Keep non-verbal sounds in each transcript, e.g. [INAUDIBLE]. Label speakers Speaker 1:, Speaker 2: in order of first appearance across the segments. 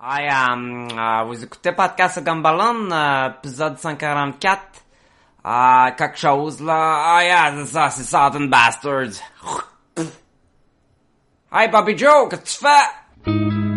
Speaker 1: Hey, euh, euh, vous écoutez Podcast Gumballoon, euh, épisode 144. Ah, quelque chose là. Ah, yeah, c'est ça, c'est Southern Bastards. Hey, Bobby Joe, qu'est-ce que tu fais?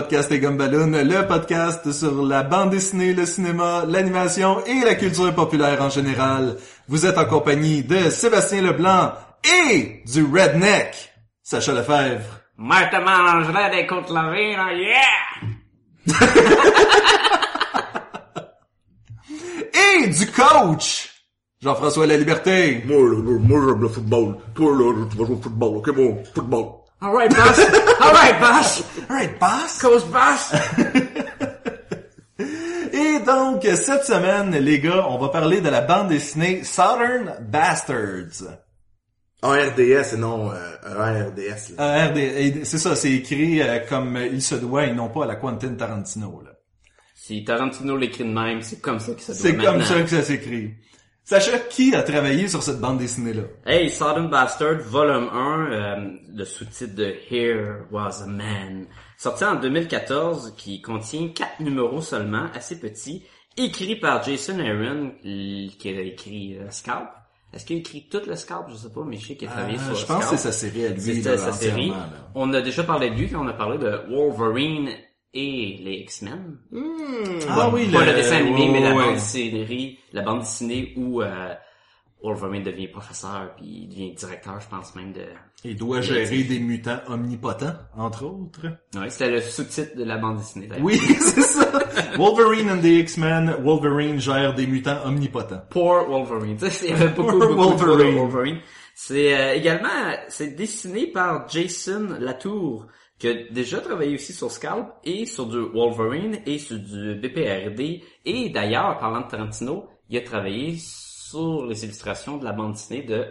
Speaker 2: Podcast et Gumballoon, le podcast sur la bande dessinée, le cinéma, l'animation et la culture populaire en général. Vous êtes en compagnie de Sébastien Leblanc et du Redneck, Sacha Lefebvre.
Speaker 1: Moi, je te mangerai des côtes levées, là, yeah! [LAUGHS]
Speaker 2: Et du coach, Jean-François La Liberté.
Speaker 3: Moi, là, là, moi, j'aime le football. Toi, là, tu vas jouer au football, ok, bon, football.
Speaker 1: Alright, boss! Alright, boss!
Speaker 2: Alright, boss.
Speaker 1: Coach boss! [LAUGHS]
Speaker 2: Et donc, cette semaine, les gars, on va parler de la bande dessinée Southern Bastards.
Speaker 3: En RDS et non euh, RDS. Là.
Speaker 2: Euh, c'est ça, c'est écrit euh, comme il se doit et non pas à la Quentin Tarantino. Là.
Speaker 1: Si Tarantino l'écrit de même, c'est comme ça que ça doit
Speaker 2: C'est comme ça que ça s'écrit. Sacha, qui a travaillé sur cette bande dessinée-là?
Speaker 1: Hey, Southern Bastard, volume 1, euh, le sous-titre de Here Was a Man, sorti en 2014, qui contient quatre numéros seulement, assez petits, écrit par Jason Aaron, qui a écrit euh, Scalp. Est-ce qu'il a écrit tout le Scalp? Je sais pas, mais je sais qu'il a travaillé
Speaker 2: Euh,
Speaker 1: sur
Speaker 2: je pense
Speaker 1: Scalp.
Speaker 2: que c'est sa série à lui.
Speaker 1: C'était sa série.
Speaker 2: là.
Speaker 1: On a déjà parlé de lui quand on a parlé de Wolverine et les X-Men.
Speaker 2: Ah oui,
Speaker 1: Pas le dessin animé, mais la bande dessinée, la bande dessinée où euh, Wolverine devient professeur puis il devient directeur, je pense même de.
Speaker 2: Il doit gérer des mutants omnipotents, entre autres.
Speaker 1: Ouais, c'était le sous-titre de la bande dessinée. d'ailleurs.
Speaker 2: Oui, [LAUGHS] c'est ça. Wolverine and the X-Men, Wolverine gère des mutants omnipotents.
Speaker 1: Poor Wolverine. Tu sais, il y avait beaucoup,
Speaker 2: Poor
Speaker 1: beaucoup, beaucoup de
Speaker 2: Wolverine.
Speaker 1: Wolverine. C'est euh, également, c'est dessiné par Jason Latour, qui a déjà travaillé aussi sur Scalp et sur du Wolverine et sur du BPRD. Et d'ailleurs, parlant de Tarantino, il a travaillé sur les illustrations de la bande dessinée de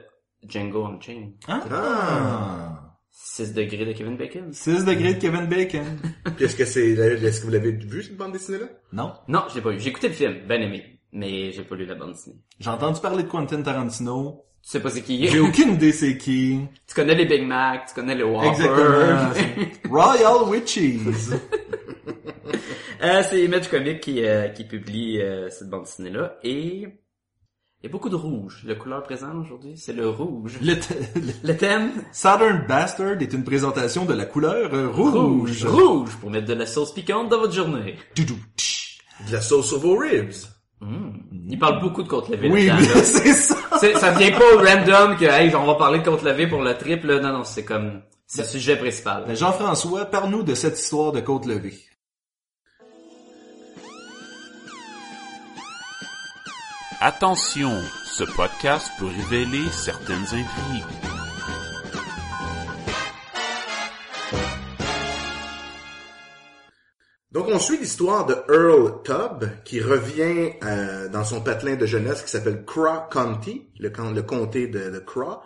Speaker 1: Django Unchained.
Speaker 2: Ah!
Speaker 1: 6 degrés de Kevin Bacon.
Speaker 2: 6 degrés de Kevin Bacon. [LAUGHS]
Speaker 3: Puis est-ce que c'est, est-ce que vous l'avez vu cette bande dessinée là
Speaker 2: Non.
Speaker 1: Non, je l'ai pas vu. J'ai écouté le film, ben aimé, mais j'ai pas lu la bande dessinée.
Speaker 2: J'ai entendu parler de Quentin Tarantino.
Speaker 1: Tu sais pas c'est qui
Speaker 2: J'ai aucune idée c'est qui.
Speaker 1: Tu connais les Big Mac, tu connais les Whopper.
Speaker 2: Exactement. [LAUGHS] Royal with cheese. [LAUGHS]
Speaker 1: Euh, c'est Image Comics qui, euh, qui publie euh, cette bande dessinée-là. Et il y a beaucoup de rouge. La couleur présente aujourd'hui, c'est le rouge.
Speaker 2: Le, le- [LAUGHS]
Speaker 1: Le thème?
Speaker 2: Southern Bastard est une présentation de la couleur euh, rouge.
Speaker 1: Rouge pour mettre de la sauce piquante dans votre journée.
Speaker 2: Doudou, tch.
Speaker 3: De la sauce sur vos ribs.
Speaker 1: Il parle beaucoup de côte levée.
Speaker 2: Oui, [LAUGHS] c'est ça.
Speaker 1: Ça vient pas random que hey, on va parler de côte levée pour le triple. Non, non, c'est comme c'est le sujet principal.
Speaker 2: Ben, Jean-François, parle-nous de cette histoire de côte levée.
Speaker 4: Attention, ce podcast peut révéler certaines intrigues.
Speaker 3: Donc on suit l'histoire de Earl Tubb qui revient euh, dans son patelin de jeunesse qui s'appelle Craw County, le, com- le comté de, de Craw.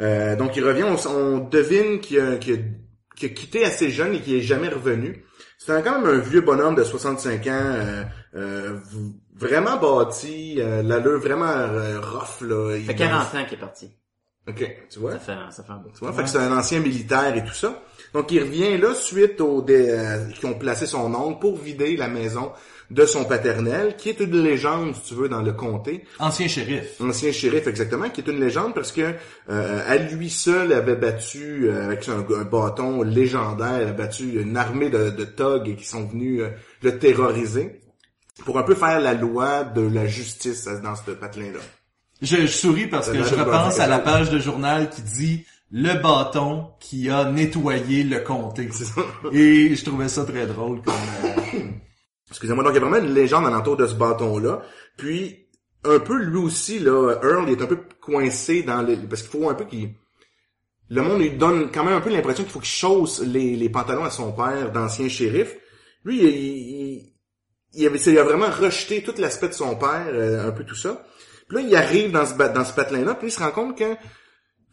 Speaker 3: Euh, donc il revient, on, on devine qu'il a, qu'il a- qu'il a quitté assez jeune et qu'il est jamais revenu. C'est quand même un vieux bonhomme de 65 ans, euh, euh, vraiment bâti, euh, l'allure vraiment euh, rough là.
Speaker 1: Ça
Speaker 3: Il
Speaker 1: fait 40 ans qu'il est parti.
Speaker 3: Ok, tu vois?
Speaker 1: Ça fait, ça fait un.
Speaker 3: Tu vois, fait que c'est un ancien militaire et tout ça. Donc il revient là suite aux euh, qui ont placé son oncle pour vider la maison de son paternel, qui est une légende, si tu veux, dans le comté.
Speaker 2: Ancien shérif.
Speaker 3: Ancien shérif, exactement, qui est une légende parce que euh, à lui seul avait battu, euh, avec un, un bâton légendaire, avait battu une armée de, de thugs qui sont venus euh, le terroriser pour un peu faire la loi de la justice dans ce patelin-là.
Speaker 2: Je, je souris parce que je repense à la page de journal qui dit le bâton qui a nettoyé le comté. Et je trouvais ça très drôle comme euh, [CLEARS THROAT]
Speaker 3: Excusez-moi, donc il y a vraiment une légende alentour de ce bâton-là. Puis, un peu lui aussi, là, Earl est un peu coincé dans le... Parce qu'il faut un peu qu'il... Le monde lui donne quand même un peu l'impression qu'il faut qu'il chausse les, les pantalons à son père d'ancien shérif. Lui, il, il, il avait, il a vraiment rejeté tout l'aspect de son père, euh, un peu tout ça. Puis là, il arrive dans ce, dans ce patelin-là, puis il se rend compte que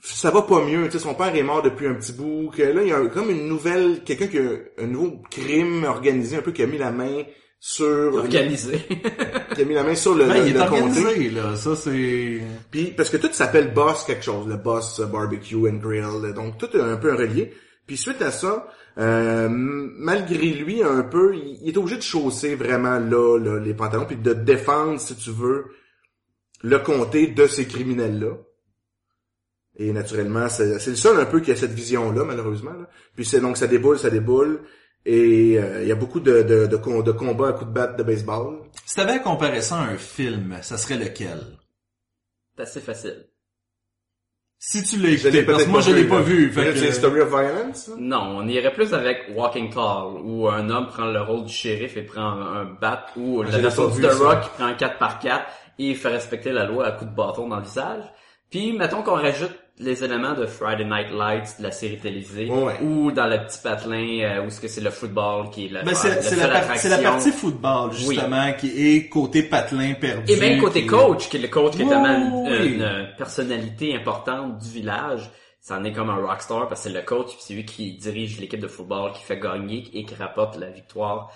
Speaker 3: ça va pas mieux. Tu sais, son père est mort depuis un petit bout, que là, il y a un- comme une nouvelle, quelqu'un qui a un nouveau crime organisé, un peu, qui a mis la main sur...
Speaker 1: Organisé.
Speaker 3: Qui a mis la main sur le,
Speaker 2: Ben,
Speaker 3: le,
Speaker 2: il est
Speaker 3: le comté.
Speaker 2: organisé, là. Ça, c'est...
Speaker 3: Puis parce que tout s'appelle Boss quelque chose, le Boss Barbecue and Grill, donc tout est un peu un relié. Puis suite à ça, euh, malgré lui un peu, il, il est obligé de chausser vraiment là, là, les pantalons puis de défendre si tu veux le comté de ces criminels là. Et naturellement, c'est c'est le seul un peu qui a cette vision là malheureusement. là. Puis c'est donc ça déboule, ça déboule. Et euh, il y a beaucoup de, de, de, de combats à coups de batte de baseball.
Speaker 2: Si t'avais à comparer ça à un film, ça serait lequel?
Speaker 1: C'est assez facile.
Speaker 2: Si tu l'as
Speaker 3: Je
Speaker 2: écouté,
Speaker 3: l'ai
Speaker 2: parce
Speaker 3: peut-être
Speaker 2: que moi je l'ai pas vu. Fait
Speaker 3: C'est
Speaker 2: que...
Speaker 3: Story of Violence.
Speaker 1: Non, on irait plus avec Walking Tall, où un homme prend le rôle du shérif et prend un bat, ou la version de. Rock prend un 4 par 4 et il fait respecter la loi à coups de bâton dans le visage. Puis, mettons qu'on rajoute les éléments de Friday Night Lights, de la série télévisée,
Speaker 3: Ouais.
Speaker 1: ou dans le petit patelin, euh, où est-ce que c'est le football qui est la,
Speaker 2: Ben, c'est,
Speaker 1: la
Speaker 2: c'est
Speaker 1: seule
Speaker 2: la, par- c'est la
Speaker 1: attraction.
Speaker 2: partie football, justement, qui est côté patelin perdu.
Speaker 1: Et même côté
Speaker 2: qui-
Speaker 1: coach, qui est le coach qui est tellement une,
Speaker 2: oui.
Speaker 1: une, personnalité importante du village, ça en est comme un rockstar parce que c'est le coach, puis c'est lui qui dirige l'équipe de football, qui fait gagner et qui rapporte la victoire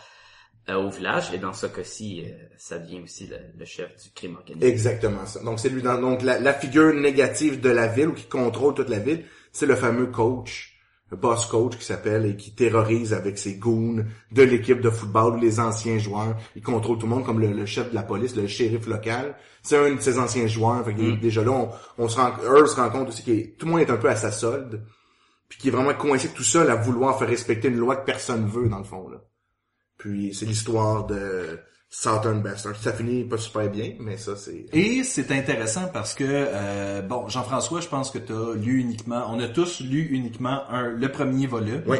Speaker 1: au village. Et dans ce cas-ci, euh, ça devient aussi le, le chef du crime organisé.
Speaker 3: Exactement ça. Donc c'est lui dans donc la, la figure négative de la ville ou qui contrôle toute la ville, c'est le fameux coach, le boss coach qui s'appelle et qui terrorise avec ses goons de l'équipe de football ou les anciens joueurs. Il contrôle tout le monde comme le, le chef de la police, le shérif local. C'est un de ses anciens joueurs. Fait est- déjà là, on, on se rend, Earl se rend compte aussi que tout le monde est un peu à sa solde, puis qui est vraiment coincé tout seul à vouloir faire respecter une loi que personne veut dans le fond là. Puis c'est l'histoire de Southern Bastard. Ça finit pas super bien, mais ça c'est
Speaker 2: Et c'est intéressant parce que, euh, bon, Jean-François, je pense que tu as lu uniquement, on a tous lu uniquement un, le premier volume.
Speaker 3: Oui.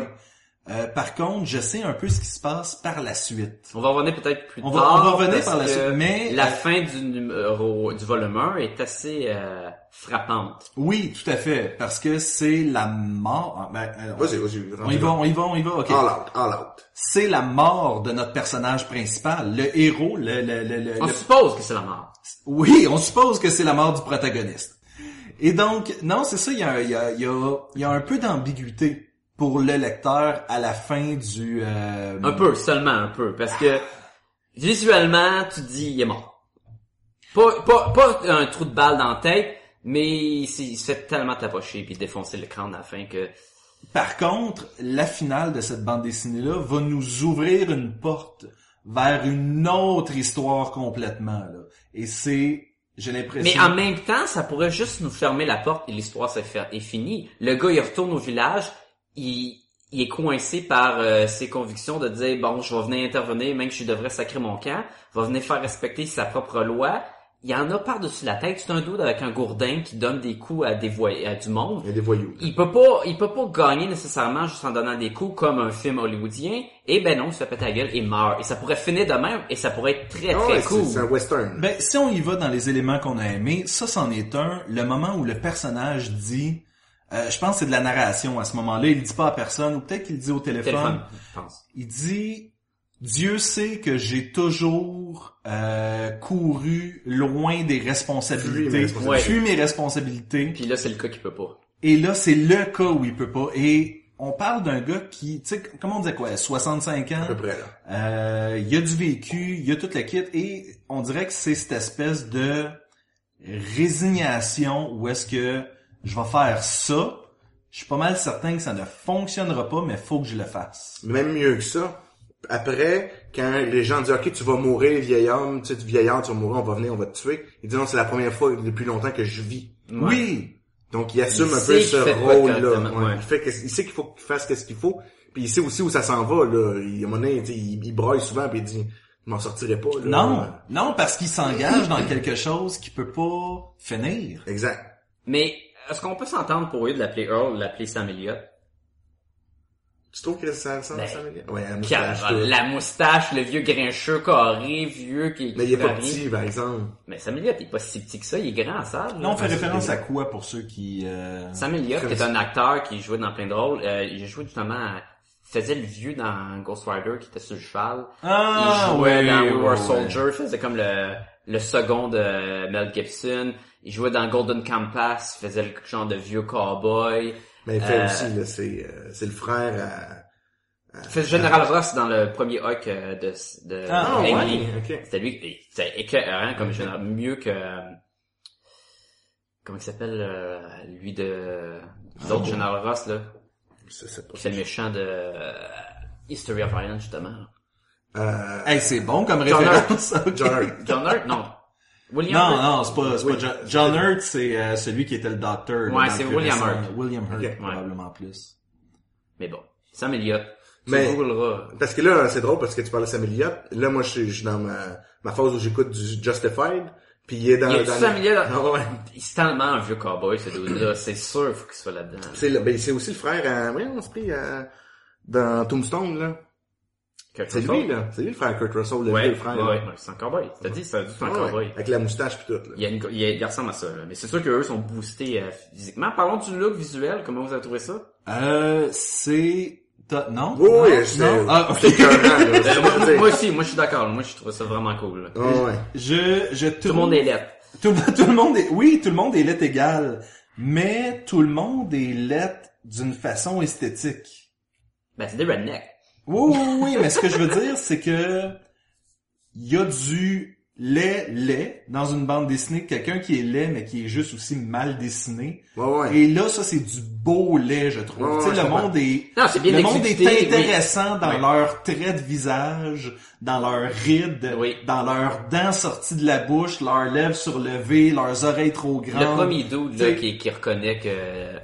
Speaker 2: Euh, par contre, je sais un peu ce qui se passe par la suite.
Speaker 1: On va revenir peut-être plus
Speaker 2: On va-
Speaker 1: tard.
Speaker 2: on va revenir par la suite, mais-
Speaker 1: la fin du numéro du volume 1 est assez euh, frappante.
Speaker 2: Oui, tout à fait, parce que c'est la mort. ah, Ben, euh,
Speaker 3: Vas-y, vas-y.
Speaker 2: on y va, on y va, on y va. Ok.
Speaker 3: All out, all out.
Speaker 2: C'est la mort de notre personnage principal, le héros, le, le, le, le-
Speaker 1: On
Speaker 2: le-
Speaker 1: suppose que c'est la mort.
Speaker 2: Oui, on suppose que c'est la mort du protagoniste. Et donc, non, c'est ça, il y a, il y, a, il y, a, il y a un peu d'ambiguïté pour le lecteur à la fin du... euh,
Speaker 1: Un peu, seulement un peu, parce que visuellement, tu te dis, il est mort. Pas, pas, pas un trou de balle dans la tête, mais il, se fait tellement tapocher puis défoncer le crâne à la fin que
Speaker 2: Par contre, la finale de cette bande dessinée-là va nous ouvrir une porte vers une autre histoire complètement. Là. Et c'est, j'ai l'impression...
Speaker 1: Mais en même temps, ça pourrait juste nous fermer la porte et l'histoire s'est fait- est finie. Le gars, il retourne au village, il, il est coincé par euh, ses convictions de dire, bon, je vais venir intervenir, même que je devrais sacrer mon camp, va venir faire respecter sa propre loi. Il y en a par-dessus la tête. C'est un doute avec un gourdin qui donne des coups à des voy- à du monde.
Speaker 3: Il y a des voyous.
Speaker 1: Il peut pas, il peut pas gagner nécessairement juste en donnant des coups comme un film hollywoodien. Et ben non, il se fait péter la gueule et meurt. Et ça pourrait finir de même et ça pourrait être très
Speaker 3: Ah
Speaker 1: très cool.
Speaker 3: c'est un western.
Speaker 2: Ben, si on y va dans les éléments qu'on a aimés, ça, c'en est un. Le moment où le personnage dit... euh, je pense que c'est de la narration à ce moment-là. Il le dit pas à personne, ou peut-être qu'il le dit au téléphone.
Speaker 1: Téléphone, je pense.
Speaker 2: Il dit Dieu sait que j'ai toujours euh, couru loin des
Speaker 3: Fui mes
Speaker 2: responsabilités, fui mes responsabilités.
Speaker 1: Puis là, c'est le cas qui peut pas.
Speaker 2: Et là, c'est le cas où il peut pas. Et on parle d'un gars qui, tu sais, comment on disait quoi, 65 ans,
Speaker 3: À peu près, là.
Speaker 2: euh, il a du vécu, il a toute la kit, et on dirait que c'est cette espèce de résignation où est-ce que je vais faire ça, je suis pas mal certain que ça ne fonctionnera pas, mais faut que je le fasse.
Speaker 3: Même mieux que ça. Après, quand les gens disent, OK, tu vas mourir, vieil homme, tu sais, vieillard, tu vas mourir, on va venir, on va te tuer. Il dit, non, c'est la première fois depuis longtemps que je vis.
Speaker 2: Oui!
Speaker 3: Donc, il assume
Speaker 1: Il
Speaker 3: un peu ce rôle-là.
Speaker 1: correctement,
Speaker 3: Ouais.
Speaker 1: ouais.
Speaker 3: Il, fait que- il sait qu'il faut qu'il fasse qu'est-ce qu'il faut. Puis il sait aussi où ça s'en va, là. Il, à un moment donné, il, il broye souvent, puis il dit, je m'en sortirai pas, là.
Speaker 2: Non, non, parce qu'il s'engage dans quelque chose qui peut pas finir.
Speaker 3: Exact.
Speaker 1: Mais est-ce qu'on peut s'entendre pour eux de l'appeler Earl ou de l'appeler Sam Elliott?
Speaker 3: Tu trouves que ça ressemble à
Speaker 1: Ben,
Speaker 3: les gars? Ouais, la
Speaker 1: Qui a
Speaker 3: moustache, tout.
Speaker 1: la moustache, le vieux grincheux carré, vieux qui...
Speaker 3: Mais il est pas petit, par exemple.
Speaker 1: Mais Sam Elliott, il est pas si petit que ça, il est grand, ça.
Speaker 2: Là, on fait référence à quoi pour ceux qui... euh,
Speaker 1: Sam Elliott, qui est un acteur qui jouait dans plein de rôles, euh, il jouait justement, à- faisait le vieux dans Ghost Rider qui était sur le cheval.
Speaker 2: Ah,
Speaker 1: il jouait dans We Were. Soldier, il faisait comme le, le second de Mel Gibson. Il jouait dans Golden Compass, il faisait le genre de vieux cowboy.
Speaker 3: Mais il fait
Speaker 1: Euh,
Speaker 3: aussi, là, c'est, euh, c'est le frère à...
Speaker 1: Il faisait General Ross dans le premier Hulk euh, de, de
Speaker 2: Ah,
Speaker 1: Ang
Speaker 3: ouais,
Speaker 1: Lee.
Speaker 3: ok.
Speaker 1: C'était lui, c'était écœurant comme général, mieux que, euh, comment il s'appelle, euh, lui de, l'autre General Ross, là,
Speaker 3: Je sais pas.
Speaker 1: qui fait le méchant de euh, History of Iron, justement.
Speaker 3: Euh,
Speaker 2: Hey, c'est bon comme
Speaker 1: John
Speaker 2: référence.
Speaker 3: John Hurt.
Speaker 1: John Hurt, non. William
Speaker 2: Non,
Speaker 1: Hurt?
Speaker 2: non, c'est pas, c'est pas John, John Hurt, c'est euh, celui qui était le docteur.
Speaker 1: Ouais, c'est William
Speaker 2: récent.
Speaker 1: Hurt.
Speaker 2: William Hurt, probablement plus.
Speaker 1: Mais bon, Sam Elliott.
Speaker 3: Mais-. Parce que là, c'est drôle parce que tu parles de Sam Elliott. Là, moi, je suis, je suis dans ma, ma phase où j'écoute du Justified. Puis il est dans...
Speaker 1: Il a
Speaker 3: dans
Speaker 1: Sam Elliott. [LAUGHS]
Speaker 3: Ah ouais.
Speaker 1: C'est tellement un vieux cowboy, ce dude-là. [CLEARS THROAT] C'est sûr, faut qu'il soit là-dedans.
Speaker 3: C'est, le- ben, c'est aussi le frère à... Oui, on se prie, euh, dans Tombstone, là.
Speaker 1: Kurt
Speaker 3: C'est
Speaker 1: Russell.
Speaker 3: lui, là. C'est lui le frère Kurt Russell, le
Speaker 1: Ouais,
Speaker 3: vieux frère.
Speaker 1: ouais, ouais, c'est un cowboy. T'as dit, c'est c'est un
Speaker 3: Ouais,
Speaker 1: cowboy.
Speaker 3: Avec la moustache pis tout, là.
Speaker 1: Il, y a une, il, y a- il ressemble à ça, là. Mais c'est sûr qu'eux sont boostés euh, physiquement. Parlons du look visuel. Comment vous avez trouvé ça?
Speaker 2: Euh, c'est... t'as- Non?
Speaker 3: Oui,
Speaker 2: non?
Speaker 3: oui, c'est...
Speaker 2: non? Ah, ok.
Speaker 3: c'est écœurant, là. [LAUGHS] C'est
Speaker 1: Euh,
Speaker 3: pas-
Speaker 1: moi, aussi, moi je suis d'accord. Moi je trouve ça vraiment cool. là.
Speaker 3: Ouais, ouais.
Speaker 2: Je, je
Speaker 1: Tout le monde est lettre.
Speaker 2: Tout, le- tout le monde est, oui, tout le monde est lettre égal. Mais tout le monde est lettre d'une façon esthétique.
Speaker 1: Ben c'est des rednecks.
Speaker 2: Oui, oui, oui, mais ce que je veux dire, c'est que il y a du lait, lait dans une bande dessinée, quelqu'un qui est laid, mais qui est juste aussi mal dessiné.
Speaker 3: Ouais, ouais.
Speaker 2: Et là, ça, c'est du beau lait, je trouve.
Speaker 3: Ouais,
Speaker 2: tu sais, le monde est,
Speaker 1: Non, c'est bien
Speaker 2: le monde est
Speaker 1: oui.
Speaker 2: intéressant dans
Speaker 1: Oui.
Speaker 2: leurs traits de visage, dans leurs rides,
Speaker 1: Oui.
Speaker 2: dans leurs dents sorties de la bouche, leurs lèvres surlevées, leurs oreilles trop grandes.
Speaker 1: Le premier dude là, qui, qui reconnaît que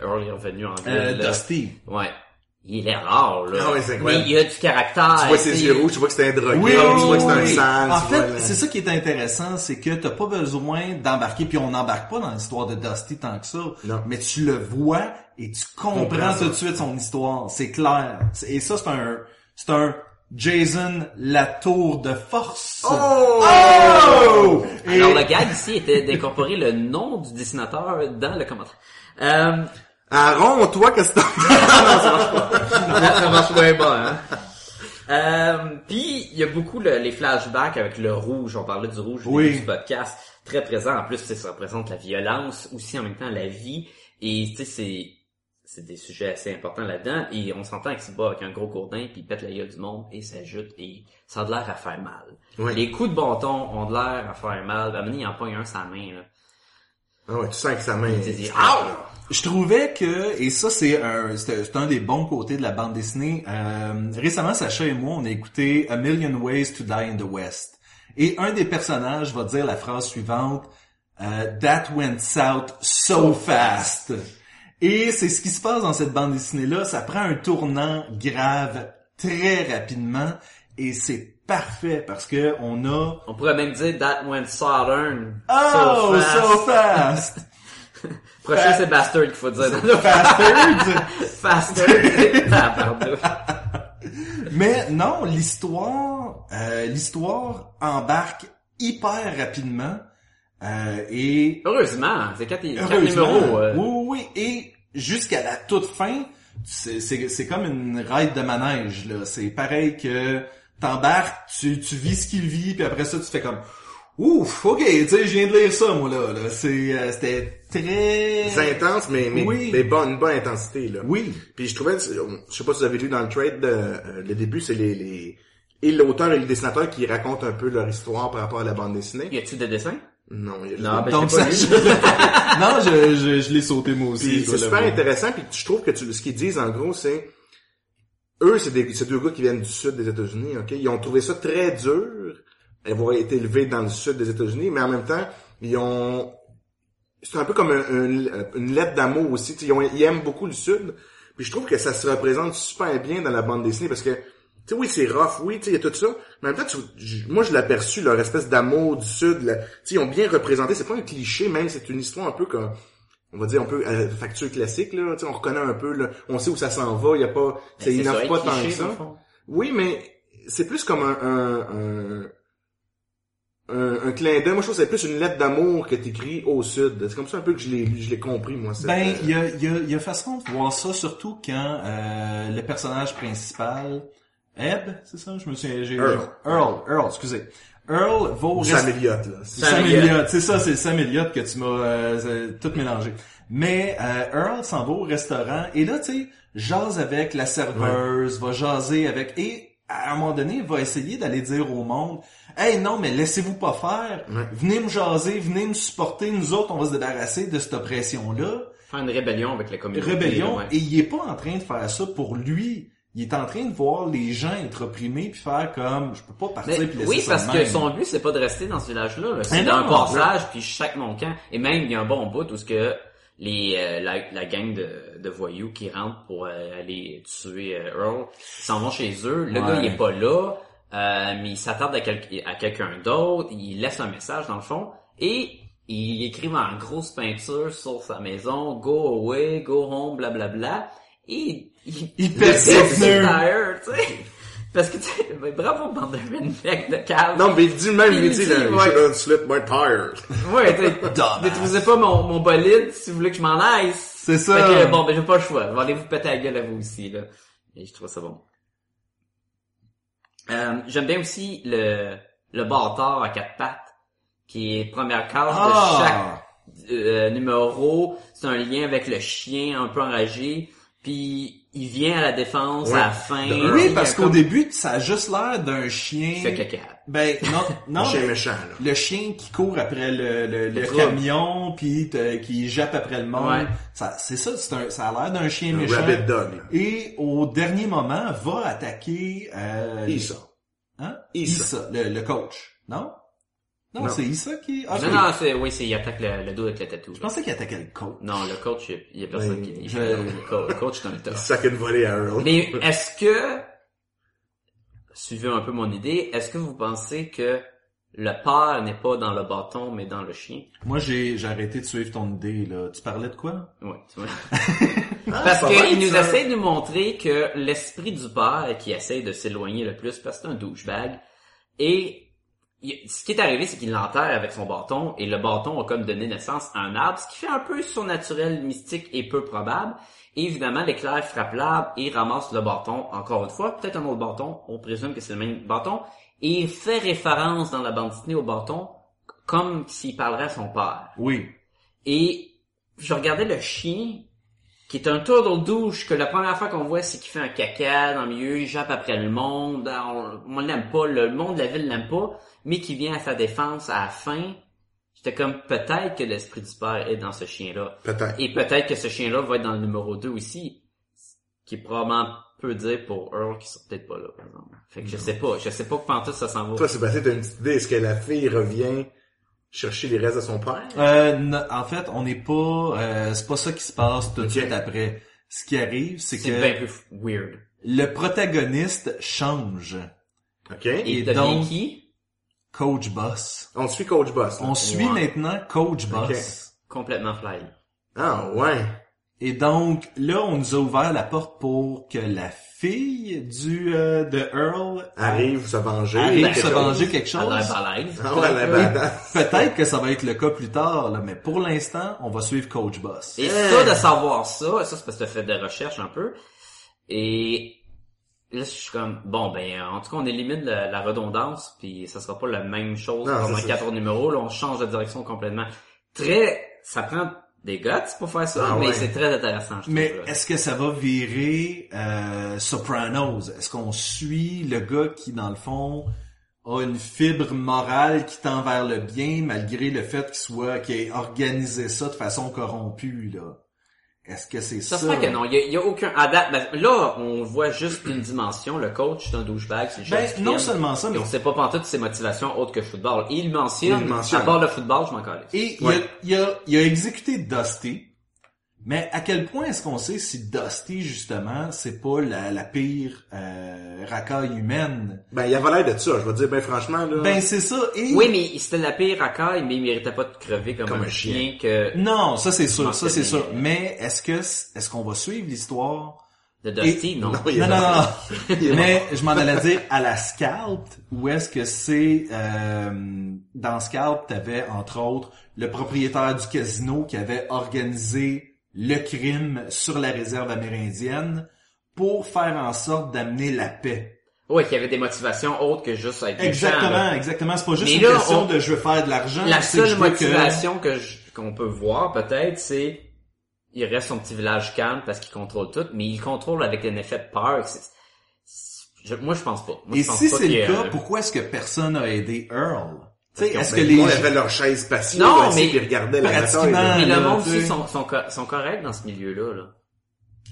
Speaker 1: Earl est revenu en ville.
Speaker 2: Euh. Dusty.
Speaker 1: Ouais. Il est rare, là.
Speaker 3: Ah ouais, c'est
Speaker 1: mais il a du caractère.
Speaker 3: Tu vois ses
Speaker 1: t'sais.
Speaker 3: yeux rouges, tu vois que c'est un drogué,
Speaker 2: Oui,
Speaker 3: tu
Speaker 2: oui,
Speaker 3: vois que c'est un
Speaker 2: oui.
Speaker 3: sale.
Speaker 2: En fait,
Speaker 3: là.
Speaker 2: c'est ça qui est intéressant, c'est que t'as pas besoin d'embarquer, puis on n'embarque pas dans l'histoire de Dusty tant que ça,
Speaker 3: Non.
Speaker 2: mais tu le vois et tu comprends
Speaker 3: Comprends
Speaker 2: tout de suite son histoire. C'est clair. Et ça, c'est un, c'est un Jason la tour de force.
Speaker 3: Oh!
Speaker 2: Oh! Et-
Speaker 1: Alors le gag ici était d'incorporer le nom du dessinateur dans le commentaire. Euh,
Speaker 3: Aaron, toi, qu'est-ce que t'as... [LAUGHS]
Speaker 1: ça marche bien pas, hein. Euh, puis il y a beaucoup le- les flashbacks avec le rouge. On parlait du rouge au
Speaker 2: Oui.
Speaker 1: début du podcast, très présent. En plus, ça représente la violence, aussi en même temps la vie. Et tu sais, c'est c'est des sujets assez importants là-dedans. Et on s'entend qu'il se bat avec un gros gourdin, puis il pète la gueule du monde et s'ajoute et ça a de l'air à faire mal.
Speaker 3: Oui.
Speaker 1: Les coups de bâton ont de l'air à faire mal. Donné, il en pogne un sa main. Là.
Speaker 3: Ah ouais, tu sens que sa main...
Speaker 1: Il dit,
Speaker 3: est-
Speaker 1: Ah!
Speaker 2: Je trouvais que, et ça c'est un, c'est un des bons côtés de la bande dessinée, euh, récemment Sacha et moi on a écouté A Million Ways to Die in the West. Et un des personnages va dire la phrase suivante, euh, That went south so fast. Et c'est ce qui se passe dans cette bande dessinée-là, ça prend un tournant grave très rapidement et c'est parfait parce que on a
Speaker 1: On pourrait même dire That went southern.
Speaker 2: Oh,
Speaker 1: so fast.
Speaker 2: so fast! [LAUGHS]
Speaker 1: Prochain, c'est bastard qu'il faut dire.
Speaker 2: Bastard! [LAUGHS]
Speaker 1: Tabarnak. [LAUGHS]
Speaker 2: Mais non, l'histoire, euh, l'histoire embarque hyper rapidement euh, et
Speaker 1: Heureusement, c'est quatre, quatre
Speaker 2: heureusement,
Speaker 1: numéros. euh,
Speaker 2: oui, oui, oui, et jusqu'à la toute fin, c'est, c'est, c'est comme une ride de manège là. C'est pareil que t'embarques, tu, tu vis ce qu'il vit, puis après ça tu fais comme ouf, ok, tu sais, je viens de lire ça moi là. là. C'est, euh, c'était très,
Speaker 3: C'est intense, mais, mais,
Speaker 2: Oui.
Speaker 3: mais bonne, une bonne intensité, là.
Speaker 2: oui,
Speaker 3: Puis je trouvais, je sais pas si vous avez lu dans le trade, de, euh, le début, c'est les, les, et l'auteur et le dessinateur qui racontent un peu leur histoire par rapport à la bande dessinée.
Speaker 1: Y a-tu des dessins?
Speaker 3: Non, il y a
Speaker 1: Non, ben,
Speaker 2: donc
Speaker 1: j'ai pas
Speaker 2: ça,
Speaker 1: lu.
Speaker 2: je- [LAUGHS] non, je, je, je l'ai sauté moi aussi.
Speaker 3: C'est super intéressant, puis je trouve que tu, ce qu'ils disent en gros, c'est eux, c'est des, c'est deux gars qui viennent du sud des États-Unis, ok? Ils ont trouvé ça très dur, avoir été élevés dans le sud des États-Unis, mais en même temps, ils ont, c'est un peu comme un- un- une lettre d'amour aussi. Ils, ont- ils aiment beaucoup le sud, puis je trouve que ça se représente super bien dans la bande dessinée parce que tu sais, oui, c'est rough, oui, tu sais, il y a tout ça. Mais en même temps, tu- moi, je l'ai aperçu, leur espèce d'amour du Sud. Tu sais, ils ont bien représenté. C'est pas un cliché, même. C'est une histoire un peu comme, on va dire, un peu à facture classique, là. Tu sais, on reconnaît un peu, là. On sait où ça s'en va. Il y a pas, ça
Speaker 1: ça,
Speaker 3: pas tant que ça. Oui, mais c'est plus comme un, un, un, un, un clin d'œil. Moi, je trouve que c'est plus une lettre d'amour que t'écris au Sud. C'est comme ça un peu que je l'ai, je l'ai compris, moi. cette,
Speaker 2: Ben,
Speaker 3: euh,
Speaker 2: il y a, il y, a, y a façon de voir ça, surtout quand euh, le personnage principal, Eb, c'est ça, je me suis, j'ai,
Speaker 3: Earl.
Speaker 2: Earl, Earl, excusez. Earl va au
Speaker 3: Sam Elliott, là.
Speaker 2: Sam
Speaker 1: Sam
Speaker 2: Elliott,
Speaker 1: Elliott.
Speaker 2: c'est ça, c'est Sam Elliott que tu m'as euh, euh, tout mélangé. Mais euh, Earl s'en va au restaurant et là, tu sais, jase avec la serveuse, va jaser avec et à un moment donné, va essayer d'aller dire au monde, hey non, mais laissez-vous pas faire,
Speaker 3: Ouais.
Speaker 2: venez me jaser, venez me supporter, nous autres, on va se débarrasser de cette oppression-là.
Speaker 1: Faire une rébellion avec la communauté.
Speaker 2: Rébellion,
Speaker 1: ouais.
Speaker 2: et il est pas en train de faire ça pour lui. Il est en train de voir les gens être opprimés puis faire comme, je peux pas partir
Speaker 1: Mais
Speaker 2: puis laisser
Speaker 1: oui, parce que son but, c'est pas de rester dans ce village-là. là. C'est
Speaker 2: non,
Speaker 1: passage, puis chaque moncan. Et même, il y a un bon bout où ce que les euh, la, la gang de, de voyous qui rentrent pour euh, aller tuer euh, Earl s'en vont chez eux. Le
Speaker 2: Ouais.
Speaker 1: gars, il est pas là, euh, mais il s'attarde à, quel- à quelqu'un d'autre. Il laisse un message, dans le fond. Et il écrit en grosse peinture sur sa maison, « Go away, go home, blablabla. Et il,
Speaker 2: Il perd ses
Speaker 1: tu sais. Parce que, tu sais, ben, bravo, bande de rednecks de calme.
Speaker 3: Non, mais il dit même, il
Speaker 1: Il
Speaker 3: dit,
Speaker 1: dit,
Speaker 3: là,
Speaker 1: ouais.
Speaker 3: should unslip my tire.
Speaker 1: Ouais,
Speaker 2: Dumbass.
Speaker 1: détruisez pas mon, mon bolide si vous voulez que je m'en aille.
Speaker 2: C'est ça.
Speaker 1: Fait que, bon, ben, j'ai pas le choix. Je vais aller vous péter la gueule à vous aussi, là. Et je trouve ça bon. Euh, j'aime bien aussi le, le bâtard à quatre pattes, qui est première case de chaque
Speaker 2: Ah!
Speaker 1: euh, numéro. C'est un lien avec le chien un peu enragé. Puis, il vient à la défense
Speaker 3: Ouais.
Speaker 1: à la fin.
Speaker 3: De-
Speaker 2: Oui, parce qu'au
Speaker 1: comme-
Speaker 2: début, ça a juste l'air d'un chien.
Speaker 1: Il fait caca.
Speaker 2: Ben non, [LAUGHS] non.
Speaker 3: Chien
Speaker 2: mais
Speaker 3: méchant, là.
Speaker 2: Le chien qui court après le, le, le camion puis qui jappe après le monde.
Speaker 1: Ouais.
Speaker 2: Ça, c'est ça, c'est un, ça a l'air d'un chien
Speaker 3: Un
Speaker 2: méchant.
Speaker 3: rabbit dog, là.
Speaker 2: Et au dernier moment, va attaquer euh,
Speaker 3: Issa.
Speaker 2: Hein?
Speaker 3: Issa.
Speaker 2: Issa, le, le coach. Non? Non,
Speaker 3: Non.
Speaker 2: c'est Issa qui... Ah,
Speaker 1: Non, non, c'est, oui, c'est, il attaque le, le dos avec le tatou.
Speaker 2: Je pensais qu'il attaquait le coach.
Speaker 1: Non, le coach, il y a, personne qui
Speaker 2: je-
Speaker 1: Le co- le coach, c'est un
Speaker 3: Il [LAUGHS]
Speaker 1: top.
Speaker 3: sac une volée à Earl.
Speaker 1: Mais est-ce que, suivez un peu mon idée, est-ce que vous pensez que le père n'est pas dans le bâton, mais dans le chien?
Speaker 2: Moi, j'ai, j'ai arrêté de suivre ton idée, là. Tu parlais de quoi?
Speaker 1: Oui, tu vois. [LAUGHS]
Speaker 3: Ah,
Speaker 1: Parce qu'il nous
Speaker 3: ça.
Speaker 1: essaie de nous montrer que l'esprit du père, qui essaie de s'éloigner le plus, parce que c'est un douchebag, et il- ce qui est arrivé, c'est qu'il l'enterre avec son bâton, et le bâton a comme donné naissance à un arbre, ce qui fait un peu surnaturel, mystique et peu probable. Et évidemment, l'éclair frappe l'arbre et ramasse le bâton, encore une fois, peut-être un autre bâton, on présume que c'est le même bâton, et il fait référence dans la bande dessinée au bâton, comme s'il parlerait à son père.
Speaker 2: Oui.
Speaker 1: Et je regardais le chien, qui est un turtle douche, que la première fois qu'on voit, c'est qu'il fait un caca dans le milieu, il jappe après le monde, on, on l'aime pas, le monde de la ville l'aime pas, mais qui vient à sa défense à la fin. J'étais comme, peut-être que l'esprit du père est dans ce chien-là.
Speaker 3: Peut-être.
Speaker 1: Et peut-être que ce chien-là va être dans le numéro 2 aussi, qui est probablement peu dire pour Earl qui sera peut-être pas là, par exemple. Fait que je sais pas, je sais pas que pantoute ça s'en va.
Speaker 3: Toi, Sébastien, t'as une petite idée. Est-ce que la fille revient chercher les restes de son père?
Speaker 2: Euh, en fait, on n'est pas... Euh, c'est pas ça qui se passe tout de suite après. Ce qui arrive, c'est
Speaker 1: c'est
Speaker 2: que
Speaker 1: bien plus weird.
Speaker 2: le protagoniste change.
Speaker 3: OK?
Speaker 1: Et,
Speaker 2: Et
Speaker 1: il devient
Speaker 2: donc-
Speaker 1: qui?
Speaker 2: Coach Boss.
Speaker 3: On suit Coach Boss. là.
Speaker 2: On suit
Speaker 1: Ouais.
Speaker 2: maintenant Coach Boss.
Speaker 1: Complètement fly.
Speaker 3: Ah, ouais.
Speaker 2: Et donc, là, on nous a ouvert la porte pour que la fille du euh, de Earl
Speaker 3: Arrive se venger.
Speaker 2: arrive
Speaker 3: quelque
Speaker 2: se
Speaker 3: chose.
Speaker 2: venger quelque
Speaker 1: À
Speaker 2: chose.
Speaker 3: Ah ouais, la badass.
Speaker 2: Peut-être que ça va être le cas plus tard, là, mais pour l'instant, on va suivre Coach Boss.
Speaker 1: Et
Speaker 3: Euh.
Speaker 1: ça, de savoir ça, ça c'est parce que t'as fait des recherches un peu. Et là, je suis comme, bon, ben, en tout cas, on élimine la, la redondance, puis ça sera pas la même chose
Speaker 3: Non,
Speaker 1: pendant quatre numéros. Là, on change de direction complètement. Très, ça prend des guts pour faire ça,
Speaker 3: Ah
Speaker 1: mais
Speaker 3: ouais.
Speaker 1: c'est très intéressant, je
Speaker 2: Mais est-ce que ça va virer euh, Sopranos? Est-ce qu'on suit le gars qui, dans le fond, a une fibre morale qui tend vers le bien, malgré le fait qu'il soit qu'il ait organisé ça de façon corrompue, là? Est-ce que c'est ça?
Speaker 1: Ça? se que non, il y a, aucun, à date, ben, là, on voit juste une dimension, le coach, c'est un douchebag, c'est
Speaker 2: Ben, non seulement ça,
Speaker 1: Et
Speaker 2: mais
Speaker 1: on sait pas pantoute ses motivations autres que le football. Et il mentionne,
Speaker 3: Il mentionne.
Speaker 1: à part le football, je m'en calais.
Speaker 2: Et il,
Speaker 3: Ouais.
Speaker 2: a, il, a, il a exécuté Dusty, mais à quel point est-ce qu'on sait si Dusty, justement, c'est pas la, la pire euh, racaille humaine?
Speaker 3: Ben, il avait l'air de ça. Je vais dire, ben, franchement, là.
Speaker 2: Ben, c'est ça. Et...
Speaker 1: Oui, mais c'était la pire racaille, mais il méritait pas de crever comme,
Speaker 3: Comme
Speaker 1: un
Speaker 3: un
Speaker 1: chien que
Speaker 2: Non, ça c'est sûr, ça c'est sûr. Mais est-ce que est-ce qu'on va suivre l'histoire?
Speaker 1: De Dusty,
Speaker 2: Et-
Speaker 1: non.
Speaker 3: Non,
Speaker 2: Non, non, Mais je m'en allais dire à la Scalp, ou est-ce que c'est euh, dans Scalp, t'avais entre autres le propriétaire du casino qui avait organisé le crime sur la réserve amérindienne pour faire en sorte d'amener la paix.
Speaker 1: Ouais, qu'il y avait des motivations autres que juste être méchant.
Speaker 2: Exactement, exactement. C'est pas juste
Speaker 1: Mais
Speaker 2: une
Speaker 1: là,
Speaker 2: question
Speaker 1: on-
Speaker 2: de je veux faire de l'argent.
Speaker 1: La
Speaker 2: que
Speaker 1: seule
Speaker 2: que-
Speaker 1: motivation que je- qu'on peut voir peut-être, c'est il reste son petit village calme parce qu'il contrôle tout, mais il contrôle avec un effet de peur. C'est- je- moi, je pense pas. Moi,
Speaker 2: Et
Speaker 1: je pense
Speaker 2: si c'est le cas, pourquoi est-ce que personne a aidé Earl? Tu sais,
Speaker 3: Ben,
Speaker 2: est-ce que
Speaker 3: le
Speaker 2: les gens-
Speaker 3: avait leur chaise passive,
Speaker 1: Non,
Speaker 3: assis,
Speaker 1: mais-
Speaker 3: puis ils regardaient la
Speaker 2: Pratiquement.
Speaker 3: bataille.
Speaker 1: Mais le monde aussi sont, sont, sont corrects dans ce milieu-là. Là.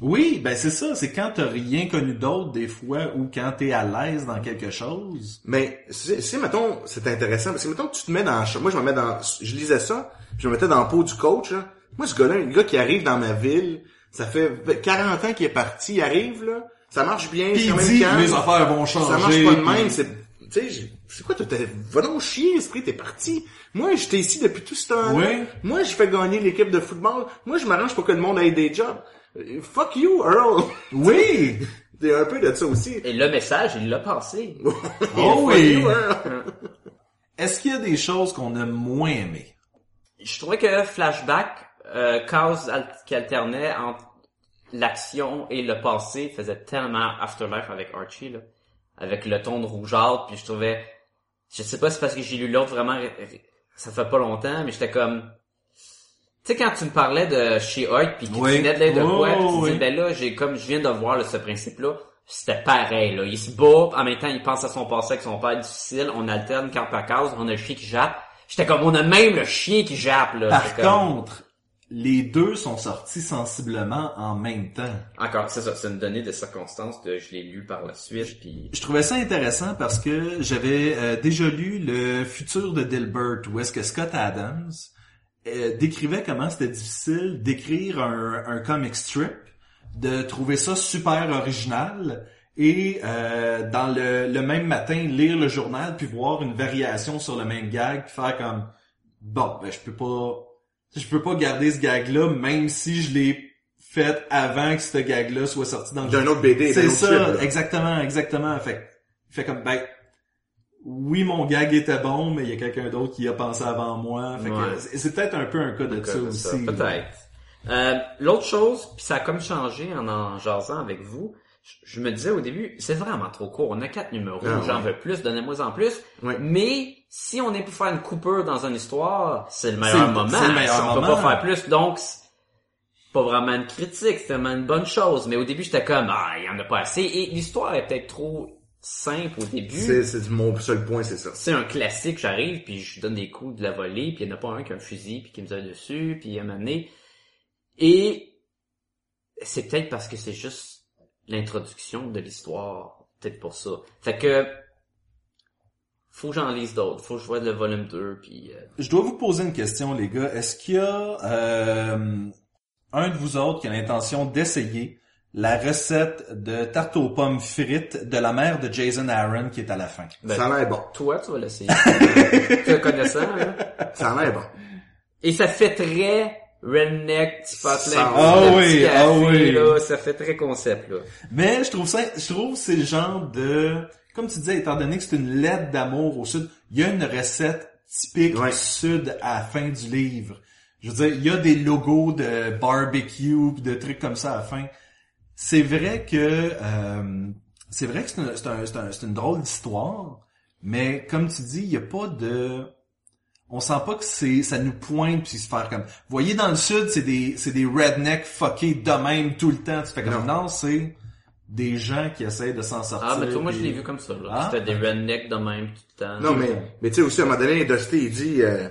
Speaker 2: Oui, ben c'est ça, c'est quand t'as rien connu d'autre des fois ou quand t'es à l'aise dans quelque chose.
Speaker 3: Mais si, mettons, c'est intéressant, parce que mettons que tu te mets dans... Moi, je me mets dans... Je lisais ça, puis je me mettais dans le pot du coach, là. Moi, ce gars-là, le gars qui arrive dans ma ville, ça fait 40 ans qu'il est parti, il arrive, là, ça marche bien,
Speaker 2: Puis
Speaker 3: c'est
Speaker 2: il
Speaker 3: quand même calme.
Speaker 2: mes affaires vont changer.
Speaker 3: Ça marche pas de même, c'est... Tu sais, j'ai- c'est quoi, t'es... Va donc chier, esprit, t'es parti. Moi, j'étais ici depuis tout ce temps-là.
Speaker 2: Oui.
Speaker 3: Moi, je fais gagner l'équipe de football. Moi, je m'arrange pour que le monde ait des jobs. Euh, Fuck you, Earl. [LAUGHS]
Speaker 2: Oui!
Speaker 3: T'es un peu de ça aussi.
Speaker 1: Et le message, il l'a passé. [LAUGHS]
Speaker 2: Oh
Speaker 3: Fuck
Speaker 2: oui!
Speaker 3: you, Earl. [LAUGHS]
Speaker 2: Est-ce qu'il y a des choses qu'on a moins aimées?
Speaker 1: Je trouvais que Flashback, euh, cause al- qui alternait entre l'action et le passé, faisait tellement Afterlife avec Archie, là. Avec le ton de rougeâtre, puis je trouvais... Je sais pas si c'est parce que j'ai lu l'autre vraiment... Ça fait pas longtemps, mais j'étais comme... Tu sais, quand tu me parlais de She-Hulk, puis que
Speaker 2: Oui.
Speaker 1: de l'aide de
Speaker 2: Oh,
Speaker 1: quoi, puis tu
Speaker 2: oui.
Speaker 1: disais, ben là, j'ai comme, je viens de voir là, ce principe-là, c'était pareil, là. Il se bat, en même temps, il pense à son passé avec son père difficile, on alterne carte par case, on a le chien qui jappe. J'étais comme, on a même le chien qui jappe, là.
Speaker 2: Par
Speaker 1: comme-
Speaker 2: contre, les deux sont sortis sensiblement en même temps.
Speaker 1: Encore, c'est ça, c'est une donnée de circonstance de je l'ai lu par la suite, puis
Speaker 2: Je trouvais ça intéressant parce que j'avais euh, déjà lu le futur de Dilbert où est-ce que Scott Adams euh, décrivait comment c'était difficile d'écrire un, un comic strip, de trouver ça super original et euh, dans le, le même matin lire le journal puis voir une variation sur le même gag puis faire comme bon ben je peux pas je peux pas garder ce gag là même si je l'ai fait avant que ce gag là soit sorti dans le
Speaker 3: D'un autre BD,
Speaker 2: c'est ça, exactement, exactement. Fait, fait comme, ben, oui, mon gag était bon, mais il y a quelqu'un d'autre qui a pensé avant moi. Fait que
Speaker 1: Ouais.
Speaker 2: c'est c'est peut-être un peu un cas de
Speaker 1: Donc,
Speaker 2: ça aussi.
Speaker 1: Peut-être. Euh, L'autre chose, puis ça a comme changé en en jasant avec vous, je, me disais au début, c'est vraiment trop court. On a quatre numéros,
Speaker 3: Ah,
Speaker 1: j'en
Speaker 3: ouais.
Speaker 1: veux plus, donnez-moi en plus.
Speaker 3: Ouais.
Speaker 1: Mais si on est pour faire une coupure dans une histoire, c'est le meilleur moment.
Speaker 2: c'est le meilleur
Speaker 1: Si on peut pas faire plus, donc c'est pas vraiment une critique, c'est vraiment une bonne chose. Mais au début, j'étais comme, ah, il y en a pas assez. Et l'histoire est peut-être trop simple au début.
Speaker 3: C'est, c'est mon seul point, c'est ça.
Speaker 1: c'est un classique, j'arrive, puis je donne des coups de la volée, puis il n'y en a pas un qui a un fusil, puis qui me tire dessus, puis un moment donné. Et c'est peut-être parce que c'est juste l'introduction de l'histoire, peut-être pour ça. Fait que faut que j'en lise d'autres, faut que je vois le volume 2, puis... euh,
Speaker 2: Je dois vous poser une question, les gars. Est-ce qu'il y a euh, un de vous autres qui a l'intention d'essayer la recette de tarte aux pommes frites de la mère de Jason Aaron qui est à la fin?
Speaker 1: ben,
Speaker 3: ça a l'air bon.
Speaker 1: toi, tu vas l'essayer. [LAUGHS] tu le connais ça, hein?
Speaker 3: Ça a l'air bon.
Speaker 1: Et ça fait très redneck, petit patelin.
Speaker 2: Ah oui,
Speaker 1: petit café,
Speaker 2: ah oui.
Speaker 1: Là, ça fait très concept, là.
Speaker 2: Mais je trouve ça, je trouve que c'est le genre de, comme tu disais, étant donné que c'est une lettre d'amour au sud, il y a une recette typique
Speaker 3: Ouais.
Speaker 2: du sud à la fin du livre. Je veux dire, il y a des logos de barbecue, de trucs comme ça à la fin. C'est vrai que, euh, c'est vrai que c'est un- une drôle d'histoire, mais comme tu dis, il y a pas de, on sent pas que c'est ça nous pointe puis se faire comme vous voyez dans le sud c'est des c'est des rednecks fuckés de même tout le temps tu fais comme non, c'est des gens qui essayent de s'en sortir
Speaker 1: Ah, mais toi, moi, je l'ai vu comme ça, là.
Speaker 2: Ah?
Speaker 1: C'était des rednecks de même tout le temps.
Speaker 3: Non, mais, mais tu sais aussi, à un moment donné, Dusty, il dit, euh,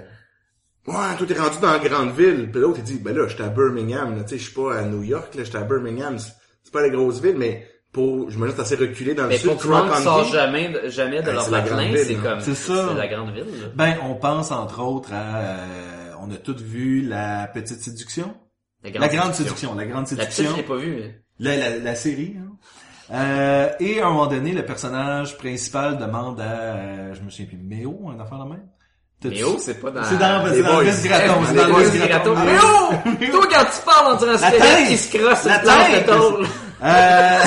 Speaker 3: ouais, toi, t'es rendu dans la grande ville. Puis l'autre, il dit, ben là, j'étais à Birmingham, là, tu sais, je suis pas à New York, là, j'étais à Birmingham. C'est c'est pas la grosse ville, mais pour, je me assez reculé dans le
Speaker 1: Mais
Speaker 3: sud.
Speaker 1: le monde qui
Speaker 3: Croc
Speaker 1: sort jamais, de- jamais de
Speaker 3: Ben,
Speaker 1: leur
Speaker 3: c'est la grande
Speaker 1: c'est comme...
Speaker 2: C'est ça.
Speaker 1: C'est la grande ville, là.
Speaker 2: ben on pense entre autres à euh, on a tous vu la petite séduction la grande séduction la grande
Speaker 1: La petite,
Speaker 2: séduction
Speaker 1: je l'ai pas vue. hein.
Speaker 2: La, la, la série. hein. Euh, et à un moment donné, le personnage principal demande à, euh, je me souviens plus, Méo, un enfant de même?
Speaker 1: Mais oh, c'est pas dans...
Speaker 2: C'est dans,
Speaker 3: Les
Speaker 2: c'est dans Gratton.
Speaker 1: Eh,
Speaker 2: C'est dans Gratton.
Speaker 1: gâteau. Mais oh! Toi, quand tu parles, on dirait un squelette qui se crosse
Speaker 2: tête!
Speaker 1: de tôle.
Speaker 2: Euh,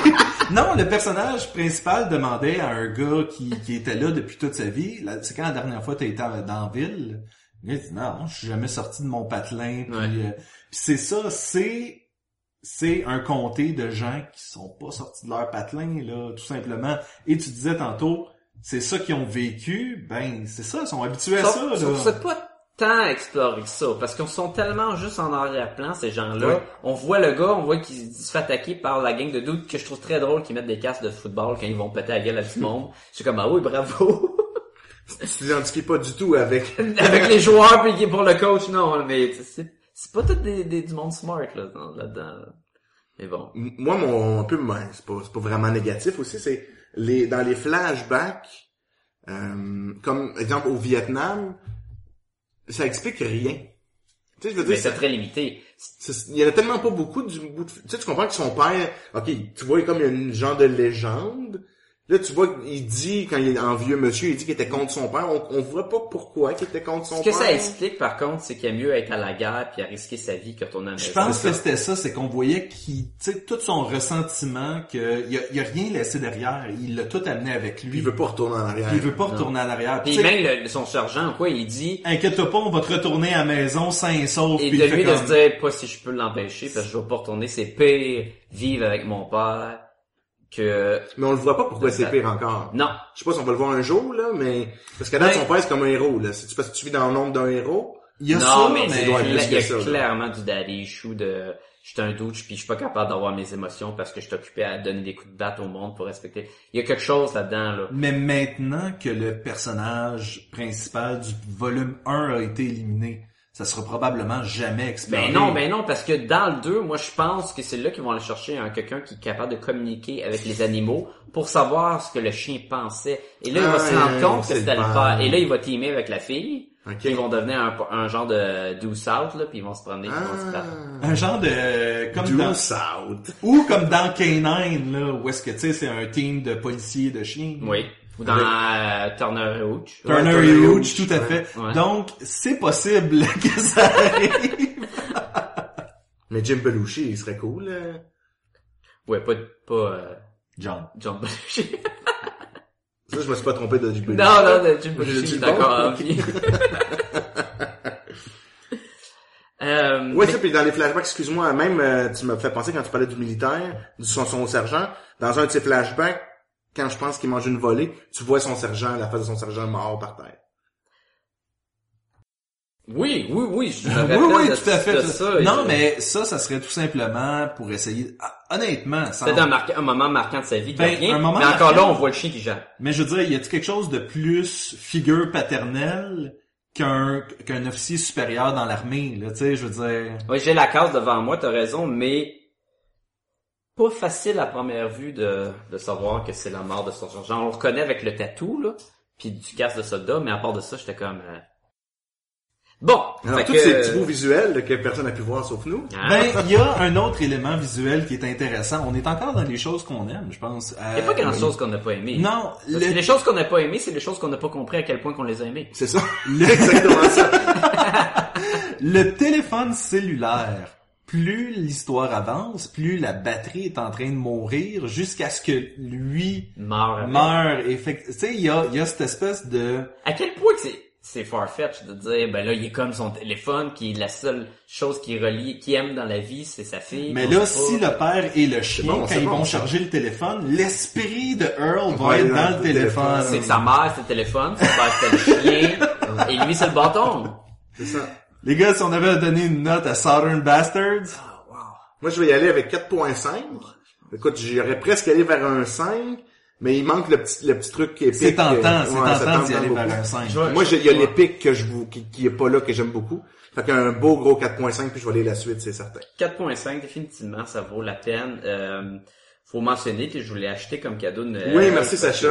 Speaker 2: [LAUGHS] non, le personnage principal demandait à un gars qui, qui était là depuis toute sa vie, c'est quand la dernière fois t'as été dans la ville? Le il dit non, je suis jamais sorti de mon patelin. Puis,
Speaker 1: Ouais.
Speaker 2: euh, puis c'est ça, c'est c'est un comté de gens qui sont pas sortis de leur patelin, là, tout simplement. Et tu disais tantôt, c'est ça qu'ils ont vécu, ben, c'est ça, ils sont habitués à ça,
Speaker 1: que c'est pas tant explorer que ça, parce qu'ils sont tellement juste en arrière-plan, ces gens-là.
Speaker 3: Ouais.
Speaker 1: On voit le gars, on voit qu'il se fait attaquer par la gang de doutes que je trouve très drôle qu'ils mettent des casques de football quand ils vont péter la gueule à tout le [LAUGHS] monde. Je suis comme, ah oui, bravo.
Speaker 3: Tu t'identifies pas du tout avec... [LAUGHS]
Speaker 1: Avec les joueurs puis pour le coach, non, mais c'est, c'est pas tout des, des, du monde smart, là, dans- là-dedans. là. Mais bon.
Speaker 3: Moi, mon, un peu, ben, c'est pas, c'est pas vraiment négatif aussi, c'est les, dans les flashbacks, euh, comme, exemple, au Vietnam, ça explique rien. Tu sais, je veux
Speaker 1: Mais
Speaker 3: dire,
Speaker 1: c'est très limité.
Speaker 3: il y en a tellement pas beaucoup du bout de... Tu sais, tu comprends que son père, ok, tu vois, comme il y a une genre de légende, Là, tu vois, il dit, quand il est en vieux monsieur, il dit qu'il était contre son père. On, on voit pas pourquoi qu'il était contre son
Speaker 1: Ce que
Speaker 3: père.
Speaker 1: ça explique, par contre, c'est qu'il y a mieux être à la guerre puis à risquer sa vie que retourner à la
Speaker 2: Je pense que c'était ça, c'est qu'on voyait qu'il, tu sais, tout son ressentiment, que il a, il a rien laissé derrière, il l'a tout amené avec lui.
Speaker 3: Il veut pas retourner en arrière.
Speaker 2: Puis il veut pas retourner en arrière.
Speaker 1: Puis même le- son sergent, quoi, il dit,
Speaker 2: Inquiète-toi pas, on va te retourner à la maison sain et sauf.
Speaker 1: et
Speaker 2: Puis
Speaker 1: de lui de
Speaker 2: comme-
Speaker 1: se dire, pas si je peux l'empêcher, parce que je vais pas retourner, c'est pire vivre avec mon père que...
Speaker 3: Mais on le voit pas pourquoi c'est pire encore.
Speaker 1: Non,
Speaker 3: Je sais pas si on va le voir un jour, là, mais... Parce qu'à date,
Speaker 1: Ouais.
Speaker 3: son père, c'est comme un héros, là. C'est-tu parce que tu vis dans le nombre d'un héros?
Speaker 2: Il y a
Speaker 1: non,
Speaker 2: ça,
Speaker 1: mais,
Speaker 2: mais,
Speaker 1: il y a
Speaker 3: là.
Speaker 1: clairement du daddy issue de je suis un douche puis je suis pas capable d'avoir mes émotions parce que je suis occupé à donner des coups de batte au monde pour respecter. Il y a quelque chose là-dedans là.
Speaker 2: mais maintenant que le personnage principal du volume 1 a été éliminé, ça sera probablement jamais exploré.
Speaker 1: Ben non, ben non, parce que dans le 2, moi je pense que c'est là qu'ils vont aller chercher un quelqu'un qui est capable de communiquer avec les animaux pour savoir ce que le chien pensait. Et là, il va
Speaker 3: Ah,
Speaker 1: se rendre compte que c'était le père. Et là, il va teamer avec la fille.
Speaker 3: Ok.
Speaker 1: Puis ils vont devenir un, un genre de do south là, puis ils vont se promener, puis ils vont se battre.
Speaker 3: Ah.
Speaker 2: Un genre de comme
Speaker 3: Du
Speaker 2: dans
Speaker 3: South.
Speaker 2: ou comme dans K9 là où est-ce que tu sais c'est un team de policiers de chiens.
Speaker 1: Oui. Ou dans euh, Turner et Hooch.
Speaker 2: Turner
Speaker 3: Ouais,
Speaker 2: et
Speaker 3: Turner et
Speaker 2: Hooch, tout à
Speaker 3: ouais.
Speaker 2: fait.
Speaker 1: Ouais.
Speaker 2: Donc, c'est possible [LAUGHS] que ça arrive.
Speaker 3: Mais Jim Belushi, il serait cool. euh.
Speaker 1: Ouais, pas, pas euh,
Speaker 2: John.
Speaker 1: John Belushi.
Speaker 3: Ça, je me suis pas trompé de Jim Belushi.
Speaker 1: non, non, de Jim Belushi, d'accord. [LAUGHS] euh,
Speaker 3: Ouais,
Speaker 1: mais-
Speaker 3: ça, puis dans les flashbacks, excuse-moi, même, euh, tu m'as fait penser quand tu parlais du militaire, du son, son sergent, dans un de ses flashbacks, quand je pense qu'il mange une volée, tu vois son sergent, la face de son sergent mort par terre.
Speaker 1: oui, oui, oui, je me
Speaker 2: Oui,
Speaker 1: rappelle
Speaker 2: oui,
Speaker 1: de,
Speaker 2: tout à fait.
Speaker 1: ça.
Speaker 2: non,
Speaker 1: je-
Speaker 2: mais ça, ça serait tout simplement pour essayer. Ah, honnêtement, sans-
Speaker 1: C'était un, marquant- un moment marquant de sa vie,
Speaker 2: Ben,
Speaker 1: rien,
Speaker 2: un moment
Speaker 1: mais encore
Speaker 2: marquant.
Speaker 1: là, on voit le chien qui jappe.
Speaker 2: Mais je veux dire, y a-t-il quelque chose de plus figure paternelle qu'un qu'un officier supérieur dans l'armée, là, tu sais, je veux dire?
Speaker 1: Oui, j'ai la case devant moi, t'as raison, mais pas facile à première vue de, de savoir que c'est la mort de son sergent. On le reconnaît avec le tatou, là, puis du casque de soldat, mais à part de ça, j'étais comme... euh, Bon,
Speaker 3: Alors, tous
Speaker 1: que-
Speaker 3: ces petits bouts visuels là, que personne n'a pu voir sauf nous.
Speaker 1: Ah.
Speaker 2: Ben, il y a un autre élément visuel qui est intéressant. On est encore dans les choses qu'on aime, je pense.
Speaker 1: Il n'y a pas grand chose qu'on n'a pas aimé.
Speaker 2: Non,
Speaker 1: Parce que
Speaker 2: le,
Speaker 1: les choses qu'on n'a pas aimées, c'est les choses qu'on n'a pas compris à quel point qu'on les a aimées.
Speaker 3: C'est ça. Exactement ça. [LAUGHS]
Speaker 2: le téléphone cellulaire. Plus l'histoire avance, plus la batterie est en train de mourir jusqu'à ce que lui meure. Et fait, que, tu sais, il y a, il y a cette espèce de...
Speaker 1: À quel point que c'est c'est farfetch de dire ben là il est comme son téléphone qui est la seule chose qui relie qui aime dans la vie c'est sa fille.
Speaker 2: Mais là, si le père et le chien,
Speaker 3: bon,
Speaker 2: quand
Speaker 3: c'est
Speaker 2: ils
Speaker 3: bon,
Speaker 2: vont
Speaker 3: ça.
Speaker 2: charger le téléphone, l'esprit de Earl va
Speaker 3: Ouais,
Speaker 2: être
Speaker 3: dans le
Speaker 2: le téléphone.
Speaker 1: c'est que sa mère c'était le téléphone, son père c'était le chien [LAUGHS] et lui c'est le bâton.
Speaker 3: C'est ça.
Speaker 2: Les gars, si on avait donné une note à Southern Bastards,
Speaker 3: Moi, je vais y aller avec 4.5. Écoute, j'aurais presque allé vers un 5, mais il manque le petit, le petit truc qui est
Speaker 2: c'est tentant, c'est
Speaker 3: Ouais, ça
Speaker 2: tentant d'y aller
Speaker 3: beaucoup.
Speaker 2: vers un 5.
Speaker 3: Moi, j'ai- il y a l'épique que je vous, qui, qui est pas là, que j'aime beaucoup. Fait qu'un beau gros 4.5, puis je vais aller la suite, c'est certain.
Speaker 1: 4.5 définitivement ça vaut la peine. Euh, faut mentionner que je voulais acheter comme cadeau de Noël.
Speaker 3: Oui, merci,
Speaker 1: que,
Speaker 3: Sacha.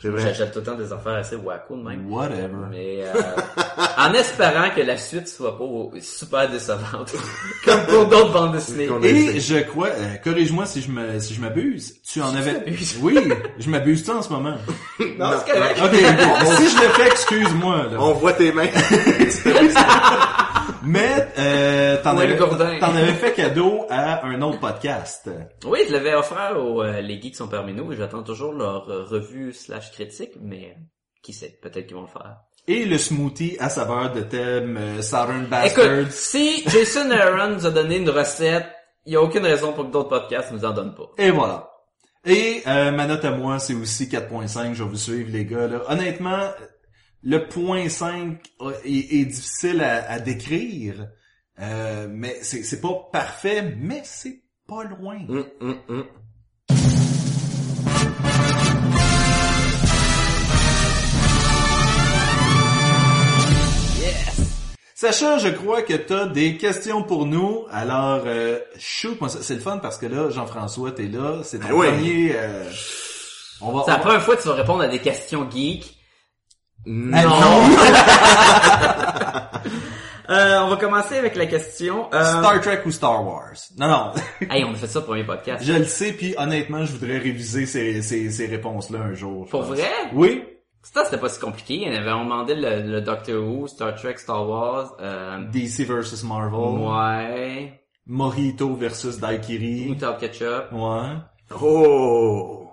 Speaker 3: C'est vrai.
Speaker 1: J'achète tout le temps des affaires assez wacko de même.
Speaker 2: Whatever.
Speaker 1: Mais euh, [LAUGHS] en espérant que la suite soit pas super décevante, [LAUGHS] comme pour d'autres bandes dessinées.
Speaker 2: Et je crois, euh, corrige-moi si je me, si je m'abuse, tu en
Speaker 1: tu
Speaker 2: avais... Oui, je m'abuse tu en ce moment? [LAUGHS]
Speaker 1: Non, c'est correct.
Speaker 2: Ok, bon, si je le fais, excuse-moi, là.
Speaker 3: On voit tes mains.
Speaker 2: Mais, euh, t'en
Speaker 1: Ouais,
Speaker 2: avais, avais fait cadeau à un autre podcast.
Speaker 1: Oui, je l'avais offert aux euh, les geeks sont parmi nous et j'attends toujours leur euh, revue slash critique, mais euh, qui sait, peut-être qu'ils vont le faire.
Speaker 2: Et le smoothie à saveur de thème euh, Southern Bastards.
Speaker 1: Écoute, si Jason Aaron nous a donné une recette il y a aucune raison pour que d'autres podcasts nous en donnent pas.
Speaker 2: Et voilà. Et euh, ma note à moi, c'est aussi 4.5. Je vais vous suivre, les gars. Là. Honnêtement, le point 5 est, est difficile à, à décrire. Euh, mais c'est pas parfait, mais c'est pas loin.
Speaker 3: Hum, hum, hum.
Speaker 2: Sacha, je crois que t'as des questions pour nous. Alors, euh, shoot, moi, c'est le fun parce que là, Jean-François, t'es là. C'est ton
Speaker 3: Ben oui.
Speaker 2: premier... euh, on va,
Speaker 1: C'est la
Speaker 2: on
Speaker 1: première fois que tu vas répondre à des questions geeks.
Speaker 2: Ah, non. [LAUGHS]
Speaker 1: Euh, on va commencer avec la question. euh,
Speaker 2: Star Trek ou Star Wars? Non, non. [LAUGHS]
Speaker 1: Hey, on a fait ça pour un podcast.
Speaker 2: je le sais, puis honnêtement, je voudrais réviser ces, ces, ces réponses-là un jour.
Speaker 1: Pour
Speaker 2: pense.
Speaker 1: vrai?
Speaker 2: Oui.
Speaker 1: Ça, c'était pas si compliqué. On avait demandé le, le Doctor Who, Star Trek, Star Wars. Euh,
Speaker 2: DC versus Marvel.
Speaker 1: ouais.
Speaker 2: Mojito versus Daiquiri.
Speaker 1: Moutarde ketchup.
Speaker 2: Ouais.
Speaker 3: Oh!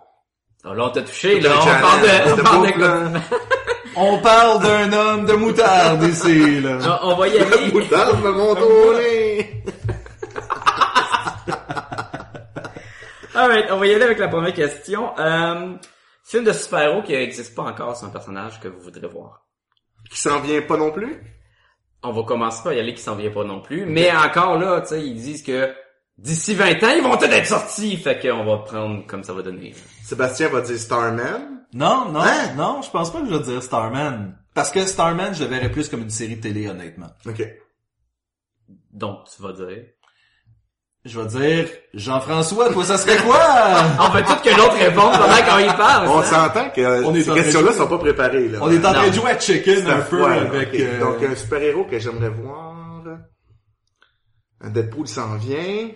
Speaker 1: Oh, là, on t'a touché, là. On parle de, on parle de.
Speaker 2: On parle d'un homme de moutarde ici, là.
Speaker 1: Non, on va y aller.
Speaker 3: Moutarde me monte au nez!
Speaker 1: Alright, on va y aller avec la première question. Euh, film de super-héros qui n'existe pas encore, c'est un personnage que vous voudrez voir.
Speaker 3: Qui s'en vient pas non plus?
Speaker 1: On va commencer par y aller qui s'en vient pas non plus. Mais encore là, tu sais, ils disent que d'ici 20 ans, ils vont tous être sortis. Fait qu'on va prendre comme ça va donner.
Speaker 3: Sébastien va dire Starman.
Speaker 2: Non, non,
Speaker 3: Hein?
Speaker 2: non, je pense pas que je vais dire Starman. Parce que Starman, je le verrais plus comme une série de télé, honnêtement.
Speaker 3: Ok.
Speaker 1: Donc, tu vas dire?
Speaker 2: Je vais dire, Jean-François, toi, ça serait quoi? [LAUGHS]
Speaker 1: On veut tout que l'autre réponde pendant qu'on y parle.
Speaker 3: On
Speaker 1: hein?
Speaker 3: s'entend que
Speaker 2: On est
Speaker 3: ces
Speaker 2: en train
Speaker 3: questions-là sont pas préparées, là.
Speaker 2: On est en train de jouer à chicken un peu
Speaker 3: Ouais,
Speaker 2: avec... euh,
Speaker 3: Donc, un super-héros que j'aimerais voir. Un Deadpool s'en vient.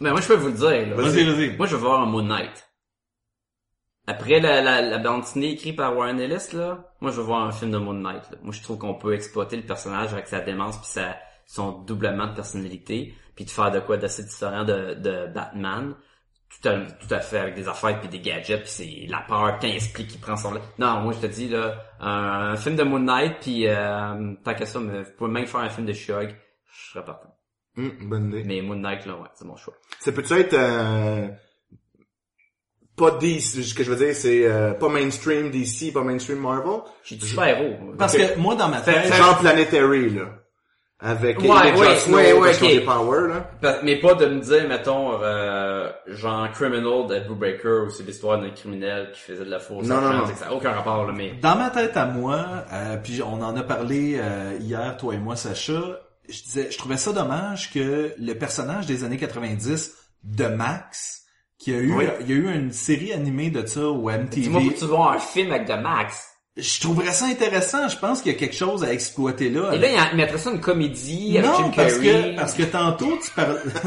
Speaker 1: Mais moi, je peux vous le dire. là.
Speaker 2: Vas-y, vas-y.
Speaker 1: Moi, je veux voir un Moon Knight. Après la, la, la bande dessinée écrite par Warren Ellis, là, moi, je veux voir un film de Moon Knight. là. Moi, je trouve qu'on peut exploiter le personnage avec sa démence puis sa, son doublement de personnalité, puis de faire de quoi d'assez différent de, de Batman. Tout à, tout à fait avec des affaires puis des gadgets puis c'est la peur quand il explique qu'il prend son non moi je te dis là un, un film de Moon Knight puis euh, tant qu'à ça mais vous pouvez même faire un film de Shog je serais partant
Speaker 3: Hum, bonne idée.
Speaker 1: mais Moon Knight là ouais c'est mon choix
Speaker 3: Ça peut être euh, pas DC, ce que je veux dire, c'est euh, pas mainstream DC, pas mainstream Marvel.
Speaker 1: j'ai du super héros
Speaker 2: Parce que moi, dans ma tête...
Speaker 3: genre Planetary, là. Avec
Speaker 1: Ouais, ouais,
Speaker 3: Snow,
Speaker 1: ouais, ouais,
Speaker 3: parce qu'ils ont
Speaker 1: ok.
Speaker 3: des power, là.
Speaker 1: Mais pas de me dire, mettons, euh, genre Criminal de Blue Breaker où c'est l'histoire d'un criminel qui faisait de la fausse
Speaker 3: Non, non, non.
Speaker 1: Ça n'a aucun rapport, là, mais...
Speaker 2: Dans ma tête à moi, euh, puis on en a parlé euh, hier, toi et moi, Sacha, je disais, je trouvais ça dommage que le personnage des années 90 de Max, qui a eu,
Speaker 3: Oui.
Speaker 2: il y a eu une série animée de ça au
Speaker 1: Dis-moi
Speaker 2: MTV.
Speaker 1: que tu vois un film avec de Max.
Speaker 2: Je trouverais ça intéressant. Je pense qu'il y a quelque chose à exploiter là.
Speaker 1: Et là, il y a- il mettrait ça une comédie avec
Speaker 2: non,
Speaker 1: Jim
Speaker 2: parce
Speaker 1: Carrey.
Speaker 2: que parce que tantôt tu parles. [LAUGHS]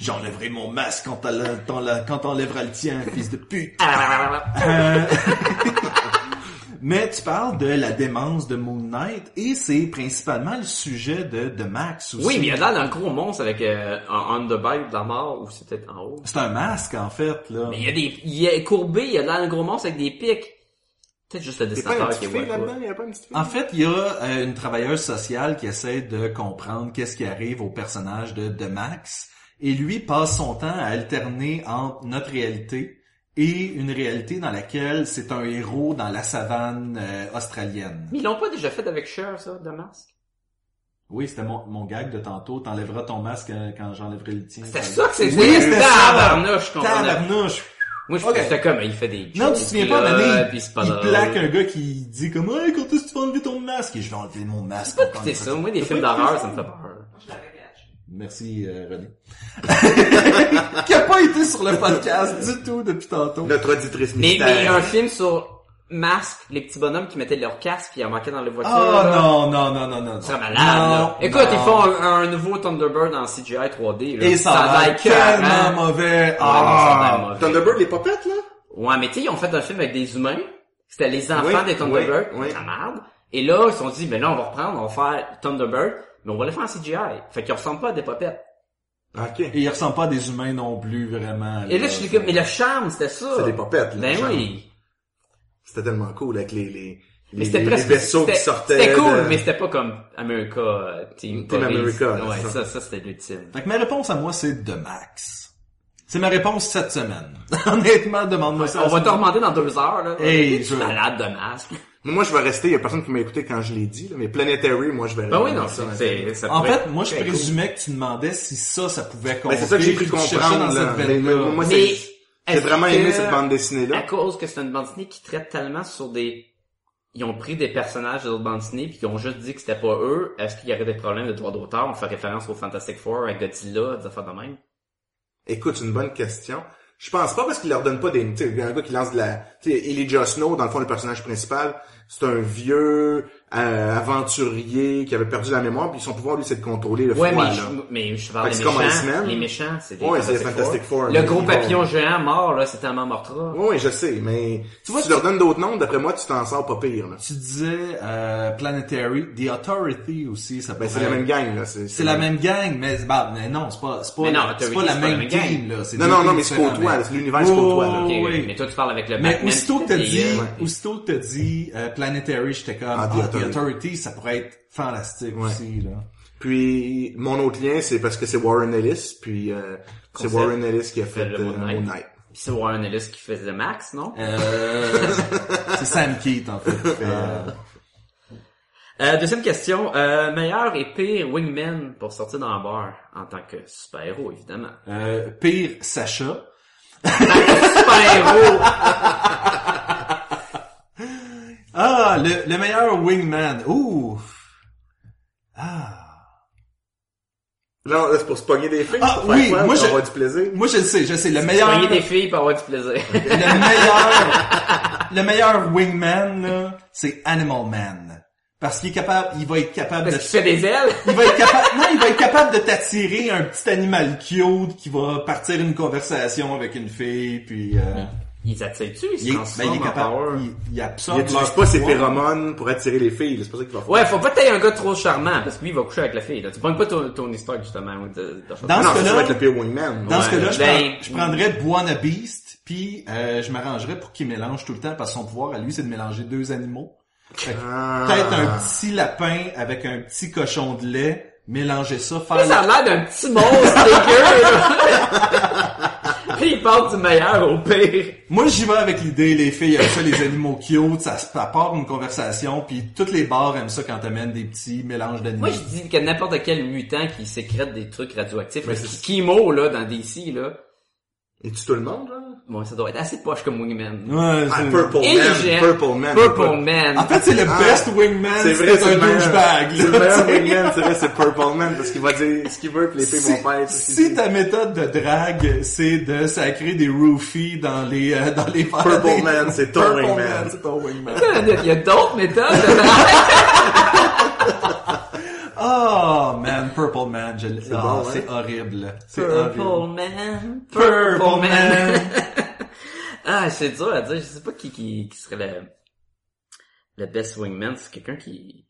Speaker 2: J'enlèverai mon masque quand t'enlè- t'enlè- quand t'enlèveras le tien, fils de pute. [LAUGHS] Euh, [LAUGHS] Mais tu parles de la démence de Moon Knight et c'est principalement le sujet de, de Max aussi.
Speaker 1: Oui, mais il y a l'air d'un gros monstre avec euh, un underbite de la mort, ou c'est peut-être en haut.
Speaker 2: C'est un masque en fait là.
Speaker 1: Mais il y a des... Il est courbé, il y a l'air d'un gros monstre avec des pics. Peut-être juste le dessinateur qui est
Speaker 3: fille
Speaker 1: ouais,
Speaker 3: là-dedans? Y'a pas une petite fille?
Speaker 2: En fait, il y a euh, une travailleuse sociale qui essaie de comprendre qu'est-ce qui arrive au personnage de, de Max et lui passe son temps à alterner entre notre réalité et une réalité dans laquelle c'est un héros dans la savane euh, australienne.
Speaker 1: Mais ils l'ont pas déjà fait avec Cher, ça, de masque?
Speaker 2: Oui, c'était mon, mon gag de tantôt. T'enlèveras ton masque euh, quand j'enlèverai le tien.
Speaker 1: C'était ça que c'était?
Speaker 2: Oui, c'était ça.
Speaker 1: Tabarnouche.
Speaker 2: Tabarnouche!
Speaker 1: Moi, je
Speaker 2: Ok.
Speaker 1: j'étais comme, il fait des
Speaker 2: Non, tu te souviens pas,
Speaker 1: là, c'est pas
Speaker 2: il plaque un gars qui dit comme hey, quand est-ce que tu vas enlever ton masque? Et je vais enlever mon masque.
Speaker 1: pas écouter
Speaker 2: on
Speaker 1: ça. Moi, des films
Speaker 2: pas
Speaker 1: d'horreur,
Speaker 2: ça?
Speaker 1: ça me fait peur.
Speaker 2: Merci euh, René. [LAUGHS] qui a pas été sur le podcast du tout depuis tantôt.
Speaker 3: Notre auditrice
Speaker 1: Mais,
Speaker 3: mystère.
Speaker 1: mais un film sur Masque, les petits bonhommes qui mettaient leur casque puis ils embarquaient dans les voitures.
Speaker 2: Oh
Speaker 1: là.
Speaker 2: non, non, non, non, non.
Speaker 1: Ce serait malade,
Speaker 2: Non,
Speaker 1: là. Écoute,
Speaker 2: non.
Speaker 1: ils font un, un nouveau Thunderbird en CGI 3D, là.
Speaker 2: Et ça, a l'air
Speaker 1: écœurant.
Speaker 2: tellement mauvais.
Speaker 1: Ouais, ça
Speaker 2: Ah.
Speaker 1: mauvais.
Speaker 3: Thunderbird, les popettes, là?
Speaker 1: Ouais, mais tu sais, ils ont fait un film avec des humains. C'était les enfants
Speaker 3: Oui,
Speaker 1: des Thunderbirds.
Speaker 3: oui, oui.
Speaker 1: La merde. Et là, ils se sont dit, ben là, on va reprendre, on va faire Thunderbird, mais on va le faire en CGI. Fait qu'ils ressemblent pas à des popettes.
Speaker 3: Ok.
Speaker 2: Et il ressemble pas à des humains non plus, vraiment.
Speaker 1: Et là, je suis comme, mais le charme, c'était ça.
Speaker 3: C'est des popettes, là.
Speaker 1: Ben oui.
Speaker 3: C'était tellement cool avec les, les,
Speaker 1: Mais c'était
Speaker 3: les-
Speaker 1: presque
Speaker 3: les vaisseaux qui
Speaker 1: c'était-
Speaker 3: sortaient.
Speaker 1: C'était cool,
Speaker 3: de-
Speaker 1: mais c'était pas comme America euh, Team,
Speaker 3: Team
Speaker 1: Police.
Speaker 3: America,
Speaker 1: Ouais, ça, ça c'était l'ultime.
Speaker 2: Fait que ma réponse à moi, c'est The Max. C'est ma réponse cette semaine. [LAUGHS] Honnêtement, demande-moi ça.
Speaker 1: On va te remonter dans deux heures, là.
Speaker 2: Hey,
Speaker 1: je suis
Speaker 2: je-
Speaker 1: malade de masque.
Speaker 3: Moi, je vais rester. Il y a personne qui m'a écouté quand je l'ai dit, là, mais Planetary, moi, je vais.
Speaker 1: Ben oui, non,
Speaker 3: ça.
Speaker 1: c'est, ça
Speaker 2: En fait, moi, je
Speaker 1: cool.
Speaker 2: présumais que tu demandais si ça, ça pouvait
Speaker 3: Ben,
Speaker 2: compter.
Speaker 3: c'est ça que j'ai cru comprendre.
Speaker 2: dans
Speaker 3: là.
Speaker 2: cette
Speaker 3: Mais, mais moi, j'ai vraiment aimé cette bande
Speaker 1: À
Speaker 3: dessinée-là.
Speaker 1: cause que c'est une bande dessinée qui traite tellement sur des... Ils ont pris des personnages de d'autres bandes dessinées puis ils ont juste dit que c'était pas eux. Est-ce qu'il y aurait des problèmes de droit d'auteur? On fait référence au Fantastic Four, à Godzilla, des affaires de même.
Speaker 3: Écoute, une bonne question. Je pense pas parce qu'il leur donne pas des, tu sais, un gars qui lance de la, tu sais, Elijah dans le fond, le personnage principal, c'est un vieux euh, aventurier qui avait perdu la mémoire, puis son pouvoir, lui, c'est de contrôler le
Speaker 1: Ouais,
Speaker 3: froid,
Speaker 1: mais
Speaker 3: là.
Speaker 1: je, mais je parle des
Speaker 3: c'est
Speaker 1: méchants. Les méchants, c'est des
Speaker 3: Ouais, c'est Fantastic Four,
Speaker 1: Le gros papillon géant mort, là, c'est tellement mortra.
Speaker 3: Oui, oui, je sais, mais tu vois, tu leur donnes d'autres noms, d'après moi, tu t'en sors pas pire, là.
Speaker 2: Tu disais euh, Planetary, The Authority aussi, ça
Speaker 3: Ben, c'est la même gang, là. C'est,
Speaker 2: C'est la même gang, mais, bah, mais non, c'est pas, c'est pas,
Speaker 1: non,
Speaker 2: c'est pas la
Speaker 1: c'est pas la
Speaker 2: même
Speaker 1: gang.
Speaker 2: là. c'est
Speaker 3: Non, non, non, mais c'est
Speaker 2: mais-
Speaker 3: c'est l'univers côtoie, là.
Speaker 2: Oh, oui.
Speaker 1: Mais toi, tu parles avec le
Speaker 2: Mais
Speaker 1: Batman.
Speaker 2: aussitôt que t'as dit,
Speaker 1: euh,
Speaker 2: aussitôt que t'as dit euh, Planetary, j'étais comme,
Speaker 3: Ah,
Speaker 2: ah,
Speaker 3: Authority.
Speaker 2: Authority, ça pourrait être fantastique
Speaker 3: Ouais.
Speaker 2: aussi, là.
Speaker 3: Puis, mon autre lien, c'est parce que c'est Warren Ellis, puis euh, c'est. Warren Ellis qui a
Speaker 1: Fait le
Speaker 3: euh,
Speaker 1: Moon Knight.
Speaker 3: Moon Knight.
Speaker 1: Puis c'est Warren Ellis qui faisait Max, non?
Speaker 2: Euh, [LAUGHS] c'est Sam Keith, en fait. fait, euh,
Speaker 1: Euh, deuxième question. Euh, meilleur et pire wingman pour sortir dans un bar en tant que super-héros, évidemment.
Speaker 2: euh, pire, Sacha.
Speaker 1: Super-héros! [LAUGHS]
Speaker 2: Ah, le, le meilleur wingman. Ouh. Ah.
Speaker 3: Non, là, c'est pour se pogner des filles,
Speaker 2: Ah,
Speaker 3: pour
Speaker 2: oui,
Speaker 3: quoi,
Speaker 2: moi,
Speaker 3: pour
Speaker 2: je-
Speaker 3: avoir du plaisir?
Speaker 2: Moi, je le sais, je sais. Le meilleur,
Speaker 1: des filles pour avoir du plaisir. [LAUGHS]
Speaker 2: le meilleur, le meilleur wingman, là, c'est Animal Man. Parce qu'il est capable, il va être capable de
Speaker 1: Parce qu'il fait des ailes?
Speaker 2: il va être capable, non, il va être capable de t'attirer un petit animal cute qui va partir une conversation avec une fille, puis euh,
Speaker 1: Ils attirent-tu? Ils se
Speaker 2: il, est, ben,
Speaker 1: transforment
Speaker 2: il est
Speaker 1: en
Speaker 2: capable,
Speaker 1: power?
Speaker 2: il, il
Speaker 3: Il
Speaker 2: absorbe
Speaker 3: utilise
Speaker 2: leur
Speaker 3: pas ses phéromones pour attirer les filles, c'est pas ça qu'il va faire.
Speaker 1: Ouais, faut pas que t'aies un gars trop charmant, parce que lui, il va coucher avec la fille, là. Tu pognes pas ton, ton histoire, justement, ou de, de
Speaker 2: Dans
Speaker 3: non,
Speaker 2: ce
Speaker 3: ça
Speaker 2: cas-là-
Speaker 3: le pire wingman.
Speaker 2: Dans ce cas-là, je,
Speaker 1: Ben,
Speaker 2: prends- je prendrais Buona Beast, puis euh, je m'arrangerais pour qu'il mélange tout le temps, parce que son pouvoir à lui, c'est de mélanger deux animaux. Fait que
Speaker 3: Ah.
Speaker 2: Peut-être un petit lapin avec un petit cochon de lait, mélanger ça, faire
Speaker 1: Ça a l'air d'un petit monstre [LAUGHS] il parle du meilleur au pire.
Speaker 2: Moi, j'y vais avec l'idée, les filles aiment ça, les animaux cute, ça, ça part une conversation, puis toutes les bars aiment ça quand t'amènes des petits mélanges d'animaux.
Speaker 1: Moi, je dis que n'importe quel mutant qui sécrète des trucs radioactifs, le
Speaker 3: c'est-
Speaker 1: Kimo, là, dans DC, là,
Speaker 3: Et tu tout le monde, là?
Speaker 1: bon, ça doit être assez poche comme Wingman.
Speaker 2: Ouais,
Speaker 3: Ah,
Speaker 2: c'est-
Speaker 3: Purple
Speaker 1: Et
Speaker 3: Man. Purple Man.
Speaker 1: Purple Man.
Speaker 2: En fait, c'est le
Speaker 3: Ah,
Speaker 2: best wingman,
Speaker 3: C'est vrai,
Speaker 2: c'est un douchebag.
Speaker 3: C'est le meilleur wingman, c'est vrai, c'est Purple Man, parce qu'il va dire ce qu'il veut, puis les filles
Speaker 2: Si,
Speaker 3: vont faire
Speaker 2: si ta méthode de drague, c'est de sacrer des roofies dans les, euh, dans les
Speaker 3: Purple Man, c'est ton
Speaker 2: Purple
Speaker 3: wingman.
Speaker 2: Man, c'est ton wingman.
Speaker 1: Il y a d'autres méthodes. [LAUGHS]
Speaker 2: Oh, man, Purple Man, je l'ai-
Speaker 3: C'est
Speaker 2: ah,
Speaker 3: bon, hein?
Speaker 2: c'est horrible. C'est horrible.
Speaker 1: Purple Man.
Speaker 2: Purple Man. [LAUGHS]
Speaker 1: ah, c'est dur à dire. Je sais pas qui, qui, qui serait le, le best wingman. C'est quelqu'un qui...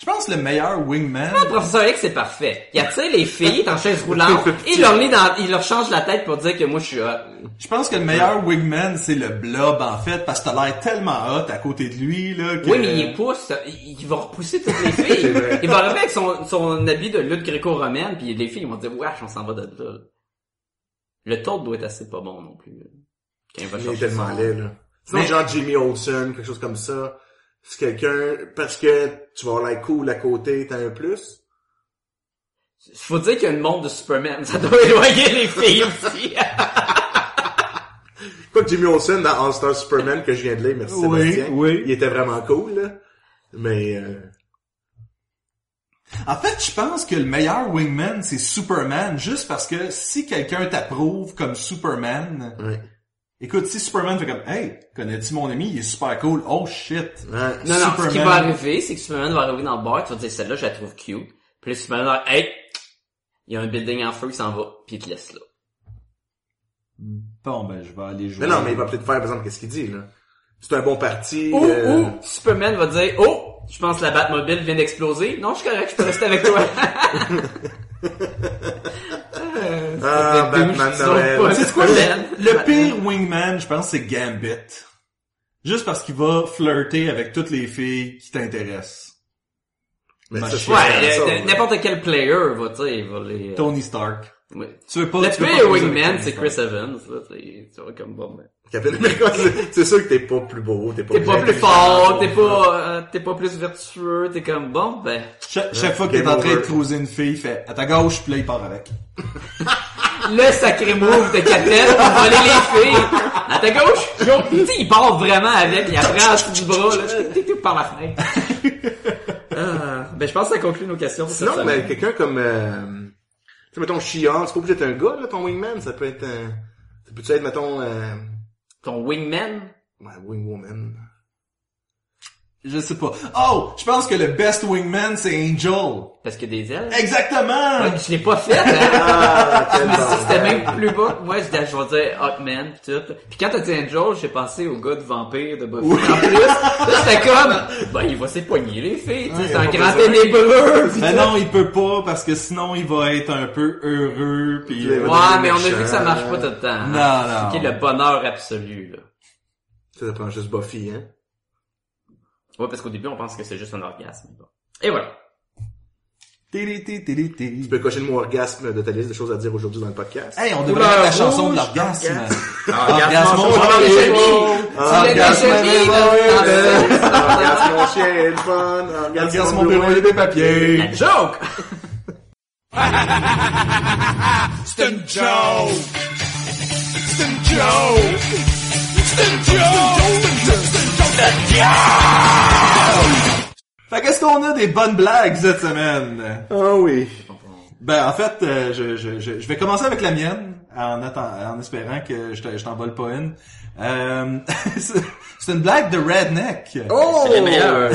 Speaker 2: Je pense que le meilleur wingman,
Speaker 1: Le professeur X, c'est parfait. Il attire les filles dans chaise roulante et [LAUGHS] il leur, lit dans, il leur change la tête pour dire que moi, je suis hot.
Speaker 2: je pense que le meilleur wingman, c'est le blob, en fait, parce que t'as l'air tellement hot à côté de lui, là, que...
Speaker 1: Oui, mais il pousse, il, il va repousser toutes les filles. [LAUGHS] Il va arriver avec son, son habit de lutte gréco-romaine, puis les filles vont dire, wesh, on s'en va de là. Le taux doit être assez pas bon non plus. Quand il va
Speaker 3: Il est tellement laid, là. Sinon,
Speaker 2: Mais-
Speaker 3: genre Jimmy Olsen, quelque chose comme ça. C'est quelqu'un, parce que tu vas avoir l'air cool à côté, t'as un plus?
Speaker 1: Faut dire qu'il y a une monde de Superman, [LAUGHS] ça doit éloigner les filles aussi. [LAUGHS]
Speaker 3: Quoi que Jimmy Olsen dans All-Star Superman que je viens de lire, merci
Speaker 2: Oui,
Speaker 3: Sébastien.
Speaker 2: oui.
Speaker 3: Il était vraiment cool, là. Mais, euh,
Speaker 2: En fait, je pense que le meilleur wingman, c'est Superman, juste parce que si quelqu'un t'approuve comme Superman,
Speaker 3: ouais.
Speaker 2: Écoute, si Superman fait comme, hey, connais-tu mon ami, il est super cool, oh shit.
Speaker 1: Non, non, ce qui va arriver, c'est que Superman va arriver dans le bar, tu vas dire, celle-là, je la trouve cute. Puis là, Superman va dire, hey, il y a un building en feu, il s'en va, puis il te laisse là.
Speaker 2: Bon, ben, je vais aller jouer.
Speaker 3: Mais non, mais il va peut-être faire, par exemple, qu'est-ce qu'il dit, là? C'est un bon parti.
Speaker 1: Ou,
Speaker 3: euh,
Speaker 1: ou, Superman va dire, oh, je pense que la Batmobile vient d'exploser. Non, je suis correct, je peux rester avec toi. [LAUGHS] [LAUGHS] Euh,
Speaker 3: Ah,
Speaker 1: c'est
Speaker 3: Batman Noël.
Speaker 2: C'est quoi le, le pire wingman, je pense, c'est Gambit. juste parce qu'il va flirter avec toutes les filles qui t'intéressent.
Speaker 3: Mais ça,
Speaker 1: Ouais, euh,
Speaker 3: ouais.
Speaker 1: n'importe quel player va, tu sais, va les... euh,
Speaker 2: Tony Stark.
Speaker 1: ouais.
Speaker 2: Tu veux pas,
Speaker 1: Le pire wingman, c'est Chris Evans, là, tu vois, comme bon, ben.
Speaker 3: Captain America, c'est- c'est sûr que t'es pas plus beau, t'es pas
Speaker 1: T'es
Speaker 3: plus
Speaker 1: pas plus fort, t'es pas, euh, t'es pas plus vertueux, t'es comme bon, ben.
Speaker 2: Chaque, chaque fois qu'il est
Speaker 3: Game
Speaker 2: en train de
Speaker 3: over.
Speaker 2: croiser une fille, il fait à ta gauche, puis là il part avec. [LAUGHS]
Speaker 1: Le sacré move de Captain pour voler les filles. À ta gauche. Tu sais, il part vraiment avec, il apprend en dessous du bras, là, tic, tic, par la fenêtre. Ah, [LAUGHS] ben, je pense que ça conclut nos questions
Speaker 3: Sinon, mais
Speaker 1: semaine.
Speaker 3: quelqu'un comme, euh, tu sais, mettons, She-Hulk, c'est pas obligé d'être un gars, là, ton wingman, ça peut être un, ça peut être, mettons, euh,
Speaker 1: Ton wingman,
Speaker 3: ouais, wingwoman.
Speaker 2: Je sais pas. Oh! Je pense que le best wingman, c'est Angel.
Speaker 1: parce qu'il y a des ailes.
Speaker 2: Exactement!
Speaker 1: Ouais, je l'ai pas fait, hein.
Speaker 3: Ah,
Speaker 1: C'était même plus bas. que Moi, je je vais dire Hawkman pis tout. Puis quand t'as dit Angel, j'ai pensé au gars de vampire de Buffy. En plus, là, c'était comme, ben, il va s'époigner les filles, tu sais,
Speaker 3: Ouais,
Speaker 1: c'est un grand ténébreux.
Speaker 2: Mais non, il peut pas, parce que sinon il va être un peu heureux, puis...
Speaker 3: Il
Speaker 2: euh,
Speaker 1: Ouais, mais on a vu que ça marche pas tout le temps. hein.
Speaker 2: Non, non.
Speaker 1: Qui est le bonheur absolu, là.
Speaker 3: Ça, ça prend juste Buffy, hein.
Speaker 1: Ouais, parce qu'au début, on pense que c'est juste un orgasme. Et voilà.
Speaker 2: Tiri, tiri, tiri, tiri.
Speaker 3: Tu peux cocher le mot orgasme de ta liste de choses à dire aujourd'hui dans le podcast.
Speaker 2: Hey, on devrait mettre la chanson de l'orgasme.
Speaker 1: Orgasme,
Speaker 2: Orgasme,
Speaker 1: mon.
Speaker 3: Orgasme mon chien est le fun. Orgasme
Speaker 2: Orgasme
Speaker 3: mon
Speaker 2: bureau et des papiers.
Speaker 1: Joke!
Speaker 5: C'est une joke! C'est une joke! C'est une joke!
Speaker 2: Fait qu'est-ce qu'on a des bonnes blagues cette semaine?
Speaker 3: Ah oui.
Speaker 2: Ben, en fait, euh, je, je, je, je vais commencer avec la mienne, en, attend, en espérant que je, je t'en vole pas une. Euh, [LAUGHS] c'est une blague de redneck.
Speaker 3: Oh!
Speaker 1: C'est les meilleurs.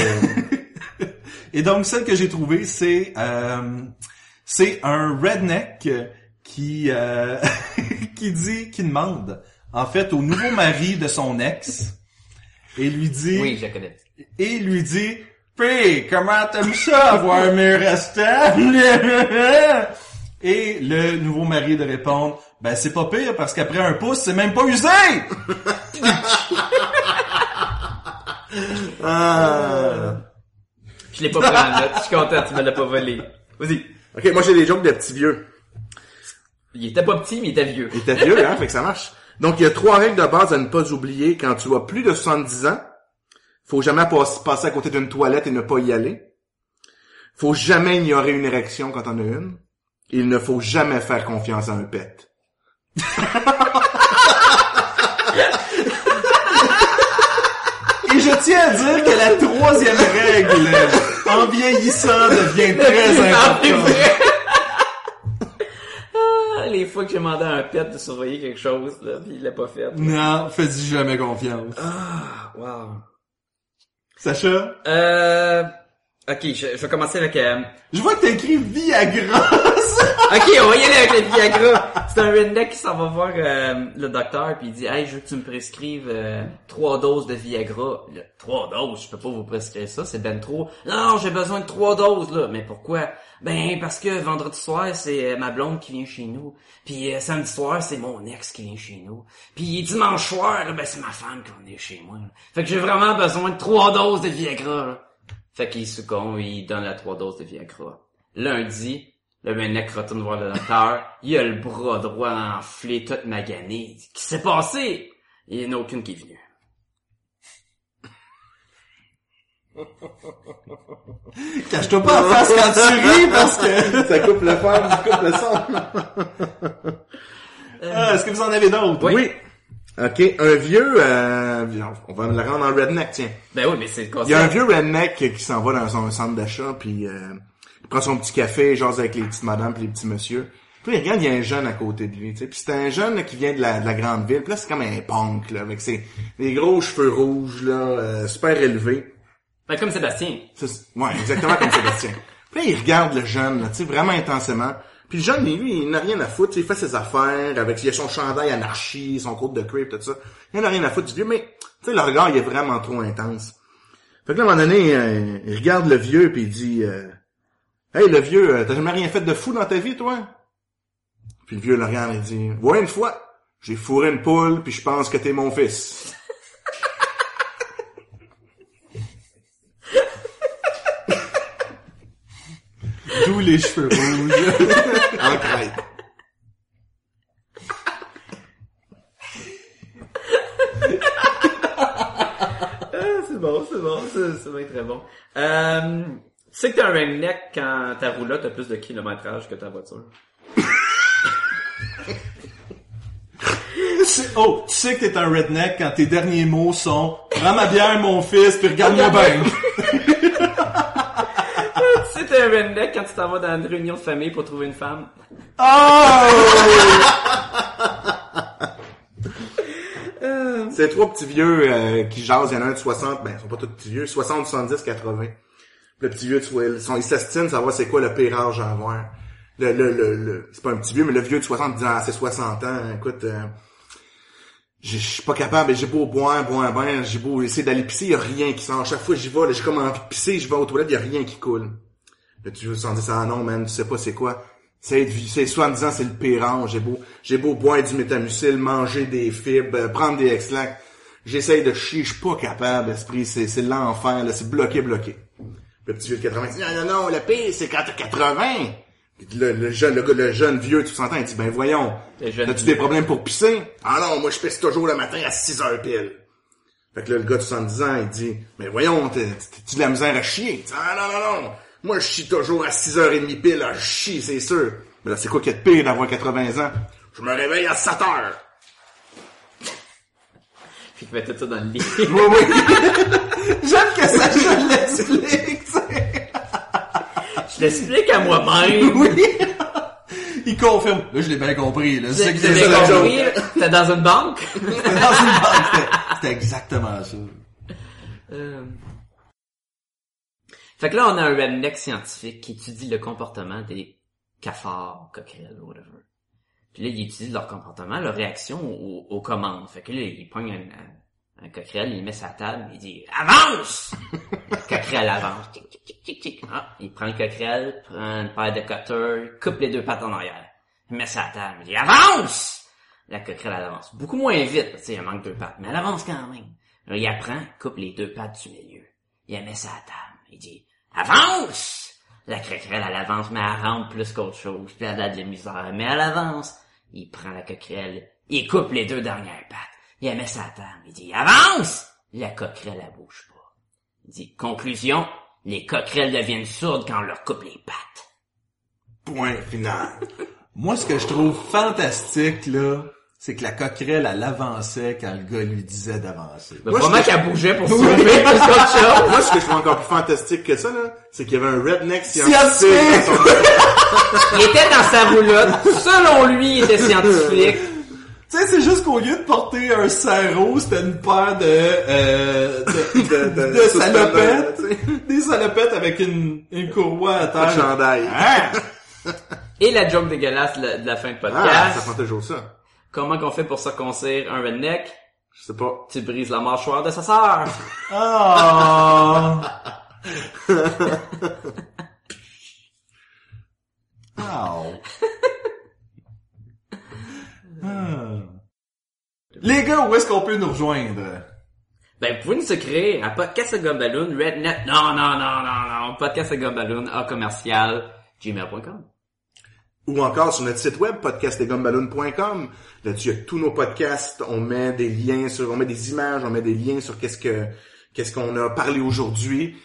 Speaker 1: [LAUGHS]
Speaker 2: Et donc, celle que j'ai trouvée, c'est euh, c'est un redneck qui euh, [LAUGHS] qui dit, qui demande, en fait, au nouveau mari de son ex, et lui dit,
Speaker 1: Oui, je la connais.
Speaker 2: et lui dit, Pis, comment t'aimes ça avoir mes restants? et le nouveau mari de répondre, ben c'est pas pire parce qu'après un pouce, c'est même pas usé!
Speaker 3: Ah. [LAUGHS]
Speaker 1: Je l'ai pas pris en note. Je suis content, tu me l'as pas volé. Vas-y.
Speaker 3: Ok, moi j'ai des jokes de petits vieux.
Speaker 1: Il était pas petit, mais il était vieux.
Speaker 3: Il était vieux, hein, [LAUGHS] fait que ça marche. Donc, il y a trois règles de base à ne pas oublier quand tu as plus de 70 ans. Faut jamais passe- passer à côté d'une toilette et ne pas y aller. Faut jamais ignorer une érection quand on a une. Il ne faut jamais faire confiance à un pet.
Speaker 2: Et je tiens à dire que la troisième règle, en vieillissant, devient très [LAUGHS] importante. [LAUGHS]
Speaker 1: Les fois que j'ai demandé à un pet de surveiller quelque chose, là, pis il l'a pas fait.
Speaker 2: Non, fais-y jamais confiance.
Speaker 1: Ah, wow.
Speaker 2: Sacha,
Speaker 1: Euh, ok, je, je vais commencer avec, euh,
Speaker 2: je vois que t'as écrit Viagra. [LAUGHS]
Speaker 1: Ok, on va y aller avec les Viagra. C'est un redneck qui s'en va voir euh, le docteur puis il dit "Hey, je veux que tu me prescrives euh, trois doses de Viagra." Là, trois doses, je peux pas vous prescrire ça, c'est ben trop. Non, j'ai besoin de trois doses là. Mais pourquoi? Ben parce que vendredi soir, c'est euh, ma blonde qui vient chez nous. Puis euh, samedi soir, c'est mon ex qui vient chez nous. Puis dimanche soir, là, ben c'est ma femme qui venir chez moi. là. Fait que j'ai vraiment besoin de trois doses de Viagra. Là. Fait qu'il succombe, il donne la trois doses de Viagra. Lundi, le mec retourne voir le docteur. Il a le bras droit enflé, tout magané. Qu'est-ce qui s'est passé? Il n'y en a aucune qui est venue. [LAUGHS]
Speaker 2: Cache-toi pas en face quand tu ris parce que... [LAUGHS]
Speaker 3: Ça coupe le fer, ça coupe le son. [LAUGHS]
Speaker 2: Ah, Est-ce que vous en avez d'autres?
Speaker 3: Oui. Ok, un vieux, euh, on va le rendre en redneck, tiens.
Speaker 1: Ben oui, mais c'est le
Speaker 3: Il y a un vieux redneck qui s'en va dans un centre d'achat, puis euh, il prend son petit café, genre avec les petites madames puis les petits monsieur. Puis il regarde, il y a un jeune à côté de lui, tu sais. Puis c'est un jeune là, qui vient de la, de la grande ville. Puis là, c'est comme un punk, là, avec ses des gros cheveux rouges, là, euh, super élevés.
Speaker 1: Ben, comme Sébastien.
Speaker 3: Ouais, exactement comme Sébastien. [LAUGHS] Puis là, il regarde le jeune, là, tu sais, vraiment intensément. Puis le jeune, lui, il n'a rien à foutre, il fait ses affaires, avec il a son chandail anarchie, son côte de crepe, tout ça. Il n'a rien à foutre du vieux, mais, tu sais, le regard, il est vraiment trop intense. Fait que là, à un moment donné, euh, il regarde le vieux, puis il dit, euh, Hey, le vieux, euh, t'as jamais rien fait de fou dans ta vie, toi? Puis le vieux le regarde et dit, Ouais, une fois, j'ai fourré une poule, puis je pense que t'es mon fils.
Speaker 2: D'où les cheveux rouges. [LAUGHS]
Speaker 3: En crête.
Speaker 1: Ah, c'est bon, c'est bon, c'est, c'est bien très bon. Euh, tu sais que t'es un redneck quand ta roulotte a plus de kilométrage que ta voiture.
Speaker 2: Oh, tu sais que t'es un redneck quand tes derniers mots sont « Prends ma bière, mon fils, puis regarde-moi bien.
Speaker 1: T'es un redneck quand tu t'en vas dans une réunion de famille pour trouver une femme. »
Speaker 2: Oh! [LAUGHS]
Speaker 3: C'est trois petits vieux euh, qui jasent. Il y en a un de 60, ben, ils sont pas tous petits vieux. 60, 70, 80. Le petit vieux, tu vois, ils sont- ils s'astinent savoir c'est quoi le pire âge à avoir. Le, le, le, le- c'est pas un petit vieux, mais le vieux de 60 dit, ah, c'est 60 ans, écoute, euh, je suis pas capable, j'ai beau boire, boire, boire, j'ai beau essayer d'aller pisser, y a rien qui sort. Chaque fois que j'y vais, là, j'ai comme envie de pisser, je vais aux toilettes, y a rien qui coule. Le petit vieux s'en dit, ah non, man, tu sais pas c'est quoi. C'est c'est 70 ans, c'est le pire. J'ai beau, j'ai beau boire du métamucil, manger des fibres, euh, prendre des ex-lacs. J'essaye de chier, je suis pas capable, esprit, c'est, c'est l'enfer, là, c'est bloqué, bloqué. Le petit vieux de 80 dit, non, non, non, le pire, c'est quand t'as 80. Le, le jeune, le, le jeune vieux 60 ans, il dit, ben voyons, as-tu des problèmes pour pisser? Ah non, moi je pisse toujours le matin à 6 heures pile. Fait que là, le gars de 70 ans, il dit, mais voyons, t'as- t'as-tu de la misère à chier? Il dit, ah non, non, non, moi je chie toujours à 6h30 pile, ah, je chie, c'est sûr. Mais là, c'est quoi qui est de pire d'avoir 80 ans? Je me réveille à 7 heures. [LAUGHS]
Speaker 1: Puis tu mets tout ça dans le lit. [LAUGHS]
Speaker 3: Oui, oui. [LAUGHS]
Speaker 2: J'aime que ça, je l'explique, tu sais.
Speaker 1: Je l'explique à moi-même.
Speaker 2: Oui. Il confirme. Là, je l'ai bien compris, là. C'est que
Speaker 3: la
Speaker 1: compris, là? T'es dans une banque?
Speaker 2: Dans une banque, c'était- C'était exactement ça.
Speaker 1: Euh. Fait que là, on a un redneck scientifique qui étudie le comportement des cafards, coquerelles, whatever. Puis là, il étudie leur comportement, leur réaction aux, commandes. Fait que là, il pogne un, un, il met la table, il dit « Avance! » Le coquerelle avance. Ah, il prend le coquerelle, prend une paire de cutters, coupe les deux pattes en arrière. Il met la table, il dit « Avance! » La coquerelle, elle avance. Beaucoup moins vite, sais, elle manque deux pattes, mais elle avance quand même. Là, il apprend, coupe les deux pattes du milieu. Il met la table. Il dit, avance! La coquerelle, elle avance, mais elle rentre plus qu'autre chose. Puis elle a de la misère, mais elle avance. Il prend la coquerelle, il coupe les deux dernières pattes. Il la met la table. Il dit, avance! La coquerelle, elle bouge pas. Il dit, conclusion, les coquerelles deviennent sourdes quand on leur coupe les pattes.
Speaker 3: Point final.
Speaker 2: Moi, ce que je trouve fantastique, là, c'est que la coquerelle, elle avançait quand le gars lui disait d'avancer.
Speaker 1: Vraiment
Speaker 3: je-
Speaker 1: qu'elle bougeait pour [LAUGHS] se sauver qu'autre chose. [LAUGHS]
Speaker 3: Moi, ce que je trouve encore plus fantastique que ça, là, c'est qu'il y avait un redneck scientifique.
Speaker 2: Scientifique!
Speaker 3: dans son- [LAUGHS]
Speaker 1: Il était dans sa roulotte. Selon lui, il était scientifique.
Speaker 2: Tu sais, c'est juste qu'au lieu de porter un sarrau, c'était une paire de, euh, de,
Speaker 3: de,
Speaker 2: de salopettes. Des salopettes avec une, une courroie à terre.
Speaker 3: chandail.
Speaker 2: Hein?
Speaker 1: Et la joke dégueulasse de la, de la fin de
Speaker 3: Ah,
Speaker 1: podcast.
Speaker 3: ça prend toujours ça.
Speaker 1: Comment qu'on fait pour circoncire un redneck?
Speaker 3: Je sais pas.
Speaker 1: Tu brises la mâchoire de sa sœur. [LAUGHS]
Speaker 2: Oh. Les gars, où est-ce qu'on peut nous rejoindre?
Speaker 1: Ben, vous pouvez nous écrire à podcast redneck, non, non, non, non, non, podcast à commercial, gmail.com.
Speaker 3: Ou encore sur notre site web, podcastdesgumballoon.com. Là-dessus, il y a tous nos podcasts. On met des liens sur, on met des images, on met des liens sur qu'est-ce que, qu'est-ce qu'on a parlé aujourd'hui.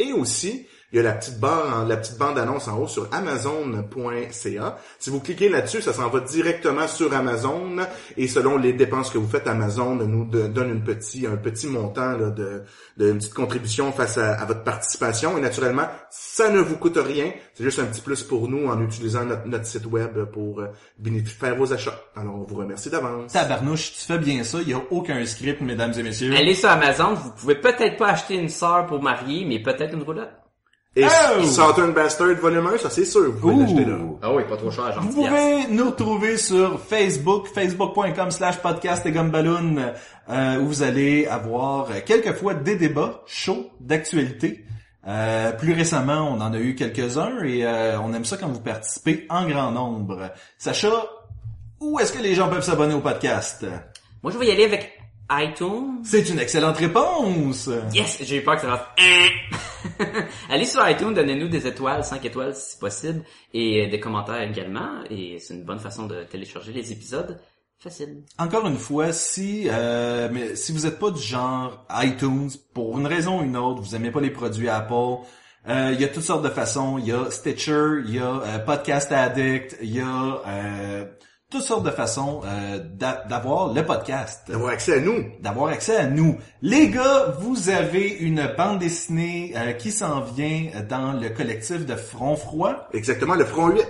Speaker 3: Et aussi, il y a la petite barre, la petite bande annonce en haut sur amazon.ca. Si vous cliquez là-dessus, ça s'en va directement sur Amazon et selon les dépenses que vous faites, Amazon nous donne une petit, un petit montant là, de, de une petite contribution face à, à votre participation. Et naturellement, ça ne vous coûte rien. C'est juste un petit plus pour nous en utilisant notre, notre site web pour euh, faire vos achats. Alors, on vous remercie d'avance.
Speaker 2: Tabarnouche, tu fais bien ça, il y a aucun script, mesdames et messieurs.
Speaker 1: Allez sur Amazon, vous pouvez peut-être pas acheter une sœur pour marier, mais peut-être une roulotte.
Speaker 3: Et
Speaker 2: Oh!
Speaker 3: Southern Bastard Volume 1, ça c'est sûr, vous pouvez l'acheter là.
Speaker 1: Ah oui, pas trop cher,
Speaker 2: Vous
Speaker 1: gentil.
Speaker 2: pouvez nous retrouver sur Facebook, facebook.com slash podcast et gumballoon, euh, où vous allez avoir quelquefois des débats chauds d'actualité. Euh, plus récemment, on en a eu quelques-uns et euh, on aime ça quand vous participez en grand nombre. Sacha, où est-ce que les gens peuvent s'abonner au podcast?
Speaker 1: Moi, je vais y aller avec iTunes.
Speaker 2: C'est une excellente réponse.
Speaker 1: Yes, j'ai eu peur que ça fasse [LAUGHS] Allez sur iTunes, donnez-nous des étoiles, 5 étoiles si possible, et des commentaires également, et c'est une bonne façon de télécharger les épisodes. Facile.
Speaker 2: Encore une fois, si euh, mais si vous êtes pas du genre iTunes, pour une raison ou une autre, vous aimez pas les produits Apple, euh, il y a toutes sortes de façons. Il y a Stitcher, il y a euh, Podcast Addict, il y a euh, toutes sortes de façons euh, d'a- d'avoir le podcast,
Speaker 3: D'avoir accès à nous.
Speaker 2: d'avoir accès à nous. Les gars, vous avez une bande dessinée euh, qui s'en vient dans le collectif de Front Froid.
Speaker 3: Exactement, le front 8.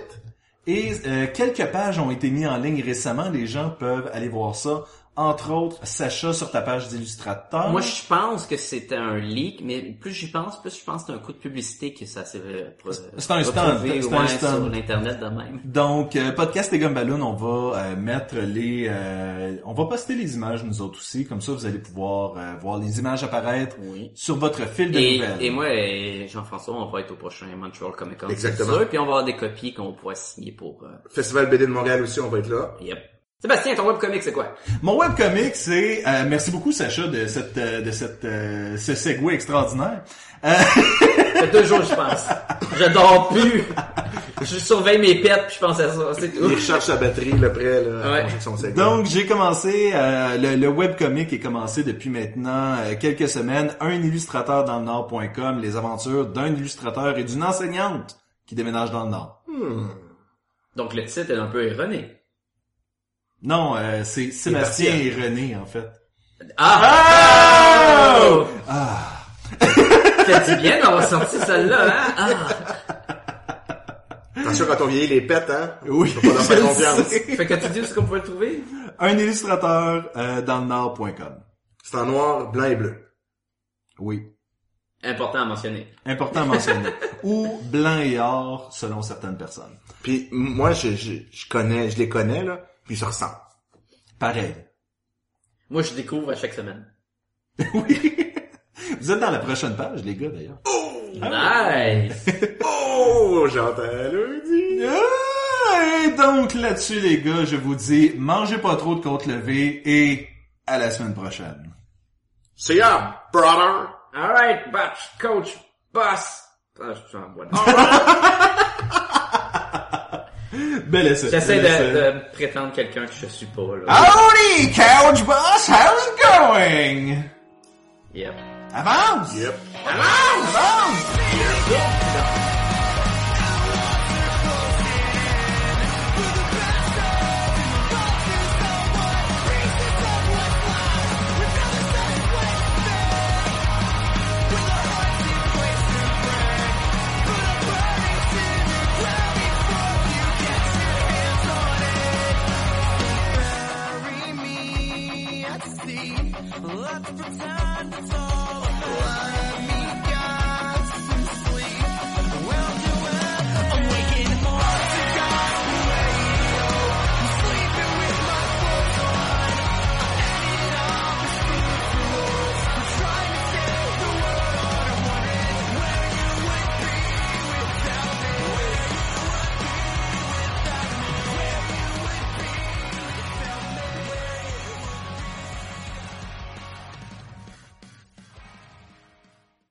Speaker 2: Et euh, quelques pages ont été mises en ligne récemment. Les gens peuvent aller voir ça. Entre autres, Sacha sur ta page d'illustrateur.
Speaker 1: Moi, je pense que c'était un leak, mais plus j'y pense, plus je pense que c'est un coup de publicité que ça s'est euh,
Speaker 2: C'est un
Speaker 1: retrouvé,
Speaker 2: c'est un stunt.
Speaker 1: sur l'internet de même.
Speaker 2: Donc, euh, podcast et Gumballoon, on va euh, mettre les... euh, on va poster les images, nous autres aussi. Comme ça, vous allez pouvoir euh, voir les images apparaître
Speaker 1: Oui.
Speaker 2: sur votre fil de
Speaker 1: Et,
Speaker 2: nouvelles.
Speaker 1: et moi et Jean-François, on va être au prochain Montreal Comic Con.
Speaker 3: Exactement.
Speaker 1: c'est sûr, Puis on va avoir des copies qu'on pourra signer pour... euh,
Speaker 3: Festival BD de Montréal aussi, on va être là.
Speaker 1: Yep. Sébastien, ton webcomic, c'est quoi?
Speaker 2: Mon webcomic, c'est... euh, merci beaucoup, Sacha, de cette euh, de cette euh, ce segue extraordinaire. Euh,
Speaker 1: deux jours, je pense. [LAUGHS] Je dors plus. Je surveille mes pets, puis je pense à ça. C'est tout.
Speaker 3: Il recharge sa batterie, le prêt, là,
Speaker 1: Ouais.
Speaker 3: avec son segment.
Speaker 2: Donc, j'ai commencé, euh, le, le webcomic est commencé depuis maintenant euh, quelques semaines. Un illustrateur dans le Nord.com, les aventures d'un illustrateur et d'une enseignante qui déménage dans le Nord.
Speaker 1: Donc le titre est un peu erroné.
Speaker 2: Non, euh, c'est Sébastien et René, en fait.
Speaker 1: Ah! Oh!
Speaker 2: Ah! [LAUGHS]
Speaker 1: T'as dit bien d'avoir sorti celle-là, hein? Ah!
Speaker 3: Attention quand on vieillit les pets, hein?
Speaker 2: Oui,
Speaker 3: Faut pas leur faire confiance.
Speaker 2: sais.
Speaker 1: Fait que tu dis où est-ce qu'on peut le trouver?
Speaker 2: Un illustrateur euh, dans le Nord.com.
Speaker 3: C'est en noir, blanc et bleu.
Speaker 2: Oui.
Speaker 1: Important à mentionner.
Speaker 2: Important à mentionner. [LAUGHS] Ou blanc et or, selon certaines personnes.
Speaker 3: Puis moi, je, je, je connais, je les connais, là, puis ils se ressemblent.
Speaker 2: Pareil.
Speaker 1: Moi, je découvre à chaque semaine. [LAUGHS]
Speaker 2: Oui. Vous êtes dans la prochaine page, les gars, d'ailleurs.
Speaker 1: Nice! [LAUGHS]
Speaker 3: Oh, j'entends lundi.
Speaker 2: Et donc là-dessus, les gars, je vous dis, mangez pas trop de côtes levées et à la semaine prochaine.
Speaker 3: See ya, brother.
Speaker 1: Alright, batch, coach, boss. Ah, je suis en. [LAUGHS] [LAUGHS]
Speaker 2: Bel essai.
Speaker 1: J'essaie de prétendre quelqu'un que je suis pas, là.
Speaker 2: Howdy, couch boss, how's it going?
Speaker 1: Yep.
Speaker 2: Avance!
Speaker 3: Yep.
Speaker 2: Avance! Avance! time.